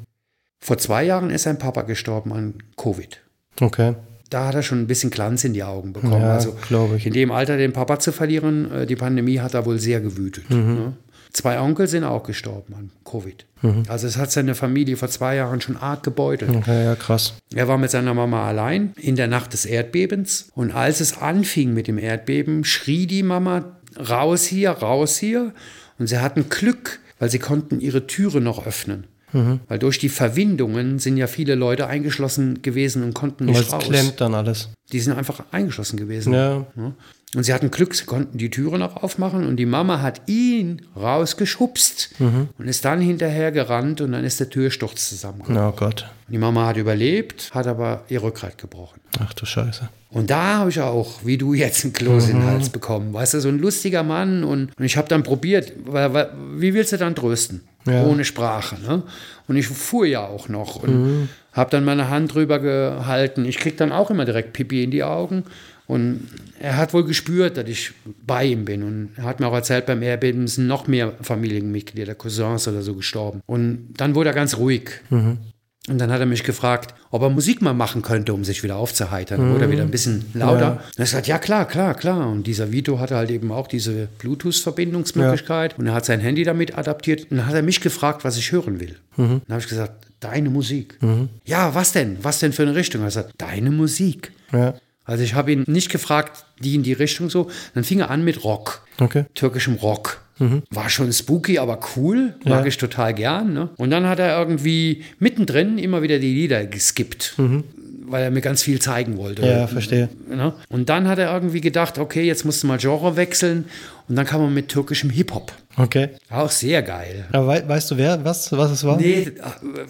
Vor zwei Jahren ist sein Papa gestorben an Covid. Okay. Da hat er schon ein bisschen Glanz in die Augen bekommen. Ja, also glaub ich. in dem Alter den Papa zu verlieren, äh, die Pandemie hat da wohl sehr gewütet. Mhm. Ne? Zwei Onkel sind auch gestorben an Covid. Mhm. Also es hat seine Familie vor zwei Jahren schon arg gebeutelt. Okay, ja, krass. Er war mit seiner Mama allein in der Nacht des Erdbebens. Und als es anfing mit dem Erdbeben, schrie die Mama, raus hier, raus hier. Und sie hatten Glück, weil sie konnten ihre Türe noch öffnen. Mhm. Weil durch die Verwindungen sind ja viele Leute eingeschlossen gewesen und konnten nicht es raus. klemmt dann alles. Die sind einfach eingeschlossen gewesen. Ja. Und sie hatten Glück, sie konnten die Türe noch aufmachen und die Mama hat ihn rausgeschubst Mhm. und ist dann hinterher gerannt und dann ist der Türsturz zusammengekommen. Oh Gott. Die Mama hat überlebt, hat aber ihr Rückgrat gebrochen. Ach du Scheiße. Und da habe ich auch, wie du jetzt, einen Kloß in den Hals bekommen. Weißt du, so ein lustiger Mann. Und, und ich habe dann probiert, weil, weil, wie willst du dann trösten? Ja. Ohne Sprache. Ne? Und ich fuhr ja auch noch und habe dann meine Hand drüber gehalten. Ich krieg dann auch immer direkt Pipi in die Augen. Und er hat wohl gespürt, dass ich bei ihm bin. Und er hat mir auch erzählt, beim Erdbeben sind noch mehr Familienmitglieder, Cousins oder so gestorben. Und dann wurde er ganz ruhig. Und dann hat er mich gefragt, ob er Musik mal machen könnte, um sich wieder aufzuheitern. Dann wurde er wieder ein bisschen lauter. Ja. Und er hat gesagt, ja klar, klar, klar. Und dieser Vito hatte halt eben auch diese Bluetooth-Verbindungsmöglichkeit. Und er hat sein Handy damit adaptiert. Und dann hat er mich gefragt, was ich hören will. Dann habe ich gesagt, deine Musik. Ja, was denn? Was denn für eine Richtung? Er hat gesagt, deine Musik. Ja. Also ich habe ihn nicht gefragt, die in die Richtung so. Dann fing er an mit Rock Okay. türkischem Rock. War schon spooky, aber cool. Mag Ja. ich total gern. Ne? Und dann hat er irgendwie mittendrin immer wieder die Lieder geskippt, weil er mir ganz viel zeigen wollte. Ja, verstehe. Ne? Und dann hat er irgendwie gedacht, okay, jetzt musst du mal Genre wechseln. Und dann kam er mit türkischem Hip-Hop. Okay. Auch sehr geil. Aber wei weißt du, wer, was, was es war? Nee,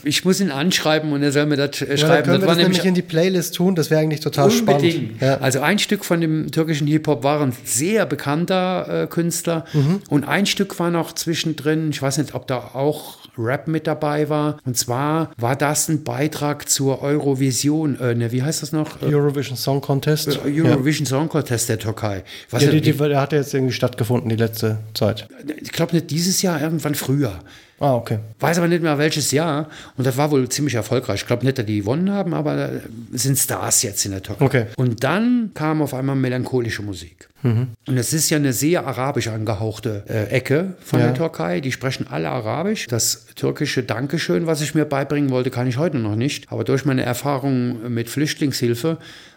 ich muss ihn anschreiben und er soll mir das äh, Ja, schreiben. können wir war das nämlich in die Playlist tun. Das wäre eigentlich total Unbedingt. spannend. Ja. Also ein Stück von dem türkischen Hip-Hop war ein sehr bekannter äh, Künstler Mhm. und ein Stück war noch zwischendrin, ich weiß nicht, ob da auch Rap mit dabei war. Und zwar war das ein Beitrag zur Eurovision, äh, ne, wie heißt das noch? Äh, Eurovision Song Contest. Eurovision Song Contest der Türkei. Was ja. ja, Ja, die, die, der hat ja jetzt irgendwie stattgefunden, die letzte Zeit. ich glaube nicht dieses Jahr, irgendwann früher. Ah, okay. Weiß aber nicht mehr welches Jahr. Und das war wohl ziemlich erfolgreich. Ich glaube nicht, dass die gewonnen haben, aber sind Stars jetzt in der Türkei. Okay. Und dann kam auf einmal melancholische Musik. Und es ist ja eine sehr arabisch angehauchte äh, Ecke von Ja. der Türkei. Die sprechen alle arabisch. Das türkische Dankeschön, was ich mir beibringen wollte, kann ich heute noch nicht. Aber durch meine Erfahrung mit Flüchtlingshilfe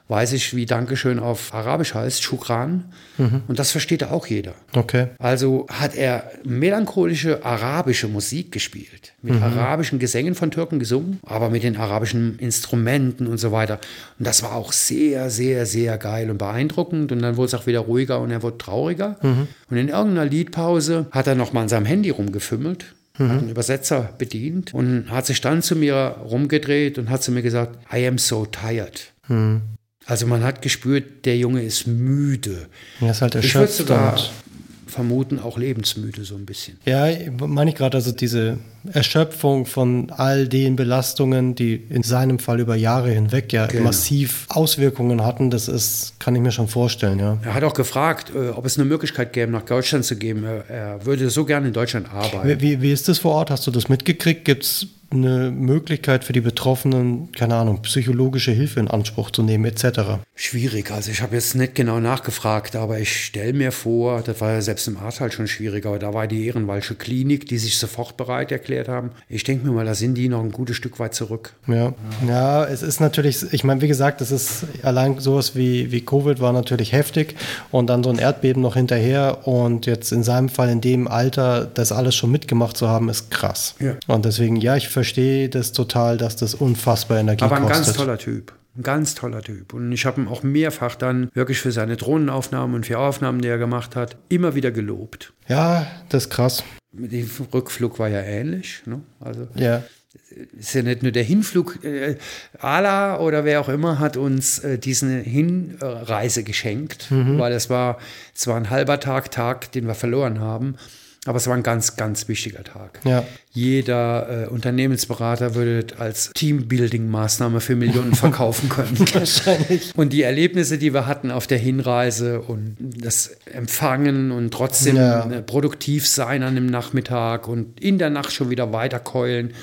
weiß ich, wie Dankeschön auf Arabisch heißt, Shukran. Und das versteht auch jeder. Okay. Also hat er melancholische arabische Musik gespielt, mit arabischen Gesängen von Türken gesungen, aber mit den arabischen Instrumenten und so weiter. Und das war auch sehr, sehr, sehr geil und beeindruckend. Und dann wurde es auch wieder ruhiger und er wurde trauriger. Und in irgendeiner Liedpause hat er noch mal an seinem Handy rumgefimmelt. Hat einen Übersetzer bedient und hat sich dann zu mir rumgedreht und hat zu mir gesagt, I am so tired. Also man hat gespürt, der Junge ist müde. Ja, ist halt Ich würde erschöpft. sogar vermuten, auch lebensmüde so ein bisschen. Ja, meine ich gerade, also diese Erschöpfung von all den Belastungen, die in seinem Fall über Jahre hinweg ja Genau. massiv Auswirkungen hatten, das ist, kann ich mir schon vorstellen, ja. Er hat auch gefragt, äh, ob es eine Möglichkeit gäbe, nach Deutschland zu gehen. Er, er würde so gerne in Deutschland arbeiten. Wie, wie, ist das vor Ort? Hast du das mitgekriegt? Gibt es eine Möglichkeit für die Betroffenen, keine Ahnung, psychologische Hilfe in Anspruch zu nehmen, etc. Schwierig. Also ich habe jetzt nicht genau nachgefragt, aber ich stelle mir vor, das war ja selbst im Ahrtal schon schwierig, aber da war die Ehrenwalsche Klinik, die sich sofort bereit erklärt haben. Ich denke mir mal, da sind die noch ein gutes Stück weit zurück. Ja, ja es ist natürlich, ich meine, wie gesagt, das ist allein sowas wie, wie Covid war natürlich heftig und dann so ein Erdbeben noch hinterher und jetzt in seinem Fall in dem Alter das alles schon mitgemacht zu haben, ist krass. Ja. Und deswegen, ja, ich verstehe das total, dass das unfassbar Energie Aber ein kostet. ganz toller Typ. Ein ganz toller Typ. Und ich habe ihn auch mehrfach dann wirklich für seine Drohnenaufnahmen und für Aufnahmen, die er gemacht hat, immer wieder gelobt. Ja, das ist krass. Der Rückflug war ja ähnlich. Ne? Also ja ist ja nicht nur der Hinflug. Äh, Allah oder wer auch immer hat uns äh, diese Hinreise geschenkt, mhm. weil es war zwar ein halber Tag, Tag, den wir verloren haben, aber es war ein ganz, ganz wichtiger Tag. Ja. Jeder äh, Unternehmensberater würde als Teambuilding-Maßnahme für Millionen verkaufen können. Wahrscheinlich. Und die Erlebnisse, die wir hatten auf der Hinreise und das Empfangen und trotzdem ja. Äh, produktiv sein an dem Nachmittag und in der Nacht schon wieder weiterkeulen,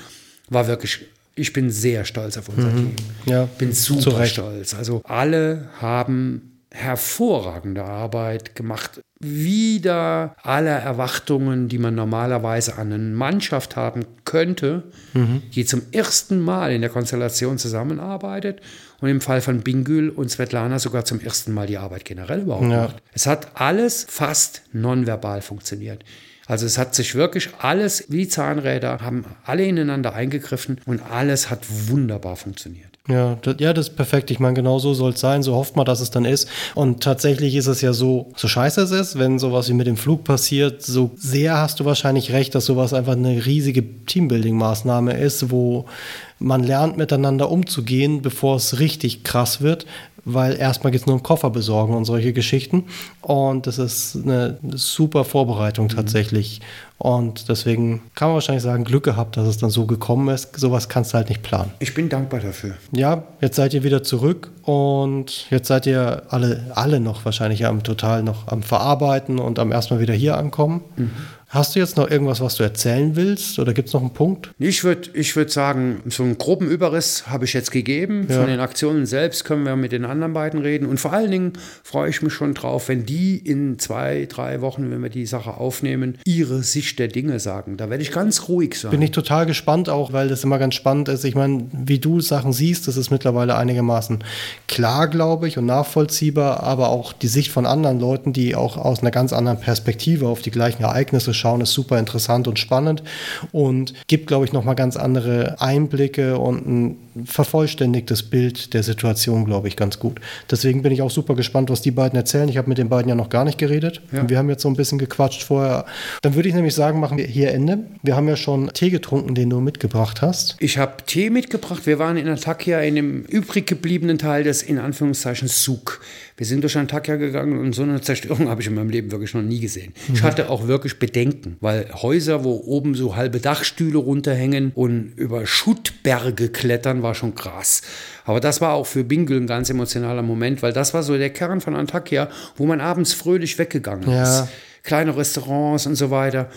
war wirklich ich bin sehr stolz auf unser mhm. Team. Ja, bin super stolz. Also alle haben hervorragende Arbeit gemacht. Wieder alle Erwartungen, die man normalerweise an eine Mannschaft haben könnte, mhm. die zum ersten Mal in der Konstellation zusammenarbeitet und im Fall von Bingül und Svetlana sogar zum ersten Mal die Arbeit generell überhaupt ja. macht. Es hat alles fast nonverbal funktioniert. Also es hat sich wirklich alles wie Zahnräder, haben alle ineinander eingegriffen und alles hat wunderbar funktioniert. Ja, das, ja, das ist perfekt. Ich meine, genau so soll es sein. So hofft man, dass es dann ist. Und tatsächlich ist es ja so, so scheiße es ist, wenn sowas wie mit dem Flug passiert, so sehr hast du wahrscheinlich recht, dass sowas einfach eine riesige Teambuilding-Maßnahme ist, wo man lernt miteinander umzugehen, bevor es richtig krass wird weil erstmal geht es nur um Koffer besorgen und solche Geschichten. Und das ist eine super Vorbereitung tatsächlich. Und deswegen kann man wahrscheinlich sagen, Glück gehabt, dass es dann so gekommen ist. Sowas kannst du halt nicht planen. Ich bin dankbar dafür. Ja, jetzt seid ihr wieder zurück und jetzt seid ihr alle, alle noch wahrscheinlich am total noch am Verarbeiten und am erstmal wieder hier ankommen. Mhm. Hast du jetzt noch irgendwas, was du erzählen willst oder gibt es noch einen Punkt? Ich würde ich würd sagen, so einen groben Überriss habe ich jetzt gegeben. Ja. Von den Aktionen selbst können wir mit den anderen beiden reden. Und vor allen Dingen freue ich mich schon drauf, wenn die in zwei, drei Wochen, wenn wir die Sache aufnehmen, ihre Sicht der Dinge sagen. Da werde ich ganz ruhig sein. Bin ich total gespannt auch, weil das immer ganz spannend ist. Ich meine, wie du Sachen siehst, das ist mittlerweile einigermaßen klar, glaube ich, und nachvollziehbar, aber auch die Sicht von anderen Leuten, die auch aus einer ganz anderen Perspektive auf die gleichen Ereignisse schauen schauen, ist super interessant und spannend und gibt, glaube ich, nochmal ganz andere Einblicke und ein vervollständigtes Bild der Situation, glaube ich, ganz gut. Deswegen bin ich auch super gespannt, was die beiden erzählen. Ich habe mit den beiden ja noch gar nicht geredet. Ja. Wir haben jetzt so ein bisschen gequatscht vorher. Dann würde ich nämlich sagen, machen wir hier Ende. Wir haben ja schon Tee getrunken, den du mitgebracht hast. Ich habe Tee mitgebracht. Wir waren in Antakya in dem übrig gebliebenen Teil des in Anführungszeichen Suk. Wir sind durch Antakya gegangen und so eine Zerstörung habe ich in meinem Leben wirklich noch nie gesehen. Mhm. Ich hatte auch wirklich Bedenken, weil Häuser, wo oben so halbe Dachstühle runterhängen und über Schuttberge klettern, war schon krass. Aber das war auch für Bingel ein ganz emotionaler Moment, weil das war so der Kern von Antakya, wo man abends fröhlich weggegangen ja. ist. Kleine Restaurants und so weiter.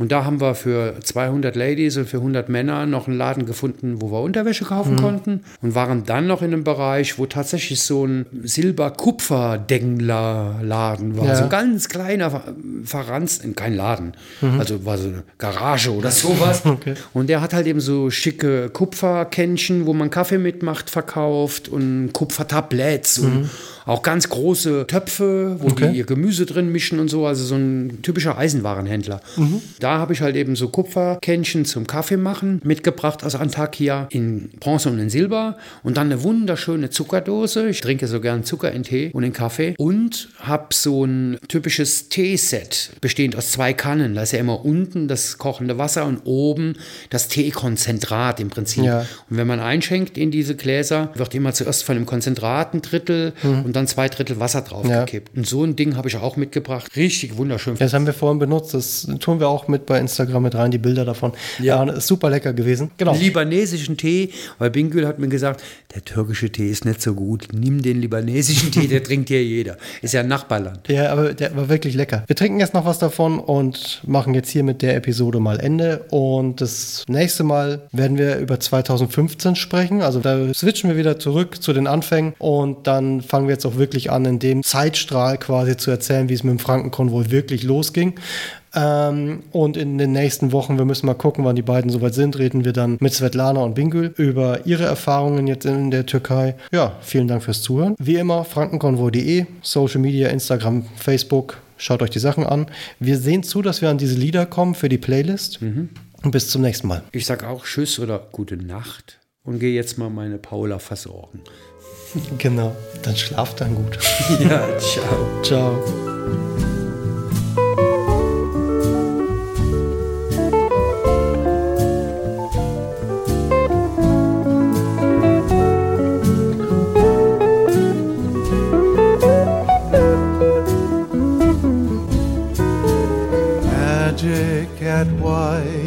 Und da haben wir für 200 Ladies und für 100 Männer noch einen Laden gefunden, wo wir Unterwäsche kaufen mhm. konnten und waren dann noch in einem Bereich, wo tatsächlich so ein Silber-Kupfer-Dengler-Laden war. Ja. So ein ganz kleiner, verranzt, kein Laden, mhm. also war so eine Garage oder sowas. Okay. Und der hat halt eben so schicke Kupferkännchen, wo man Kaffee mitmacht, verkauft und Kupfertabletts mhm. und auch ganz große Töpfe, wo okay. die ihr Gemüse drin mischen und so. Also so ein typischer Eisenwarenhändler. Mhm. Da habe ich halt eben so Kupferkännchen zum Kaffee machen mitgebracht aus Antakya in Bronze und in Silber. Und dann eine wunderschöne Zuckerdose. Ich trinke so gern Zucker in Tee und in Kaffee. Und habe so ein typisches Teeset, bestehend aus zwei Kannen. Da ist ja immer unten das kochende Wasser und oben das Teekonzentrat im Prinzip. Ja. Und wenn man einschenkt in diese Gläser, wird immer zuerst von dem Konzentrat ein Drittel mhm. und und dann zwei Drittel Wasser draufgekippt. Ja. Und so ein Ding habe ich auch mitgebracht. Richtig wunderschön. Das haben wir vorhin benutzt. Das tun wir auch mit bei Instagram mit rein, die Bilder davon. Ja, ja ist super lecker gewesen. Genau. Libanesischen Tee, weil Bingül hat mir gesagt, der türkische Tee ist nicht so gut. Nimm den libanesischen Tee, der trinkt hier jeder. Ist ja ein Nachbarland. Ja, aber der war wirklich lecker. Wir trinken jetzt noch was davon und machen jetzt hier mit der Episode mal Ende. Und das nächste Mal werden wir über 2015 sprechen. Also da switchen wir wieder zurück zu den Anfängen und dann fangen wir jetzt auch wirklich an, in dem Zeitstrahl quasi zu erzählen, wie es mit dem Frankenkonvoi wirklich losging. Ähm, und in den nächsten Wochen, wir müssen mal gucken, wann die beiden soweit sind, reden wir dann mit Svetlana und Bingül über ihre Erfahrungen jetzt in der Türkei. Ja, vielen Dank fürs Zuhören. Wie immer, frankenkonvoi.de, Social Media, Instagram, Facebook. Schaut euch die Sachen an. Wir sehen zu, dass wir an diese Lieder kommen für die Playlist. Mhm. Und bis zum nächsten Mal. Ich sage auch Tschüss oder gute Nacht und gehe jetzt mal meine Paula versorgen. Genau, dann schlaft dann gut. ja, ciao. Ciao. at Waikiki.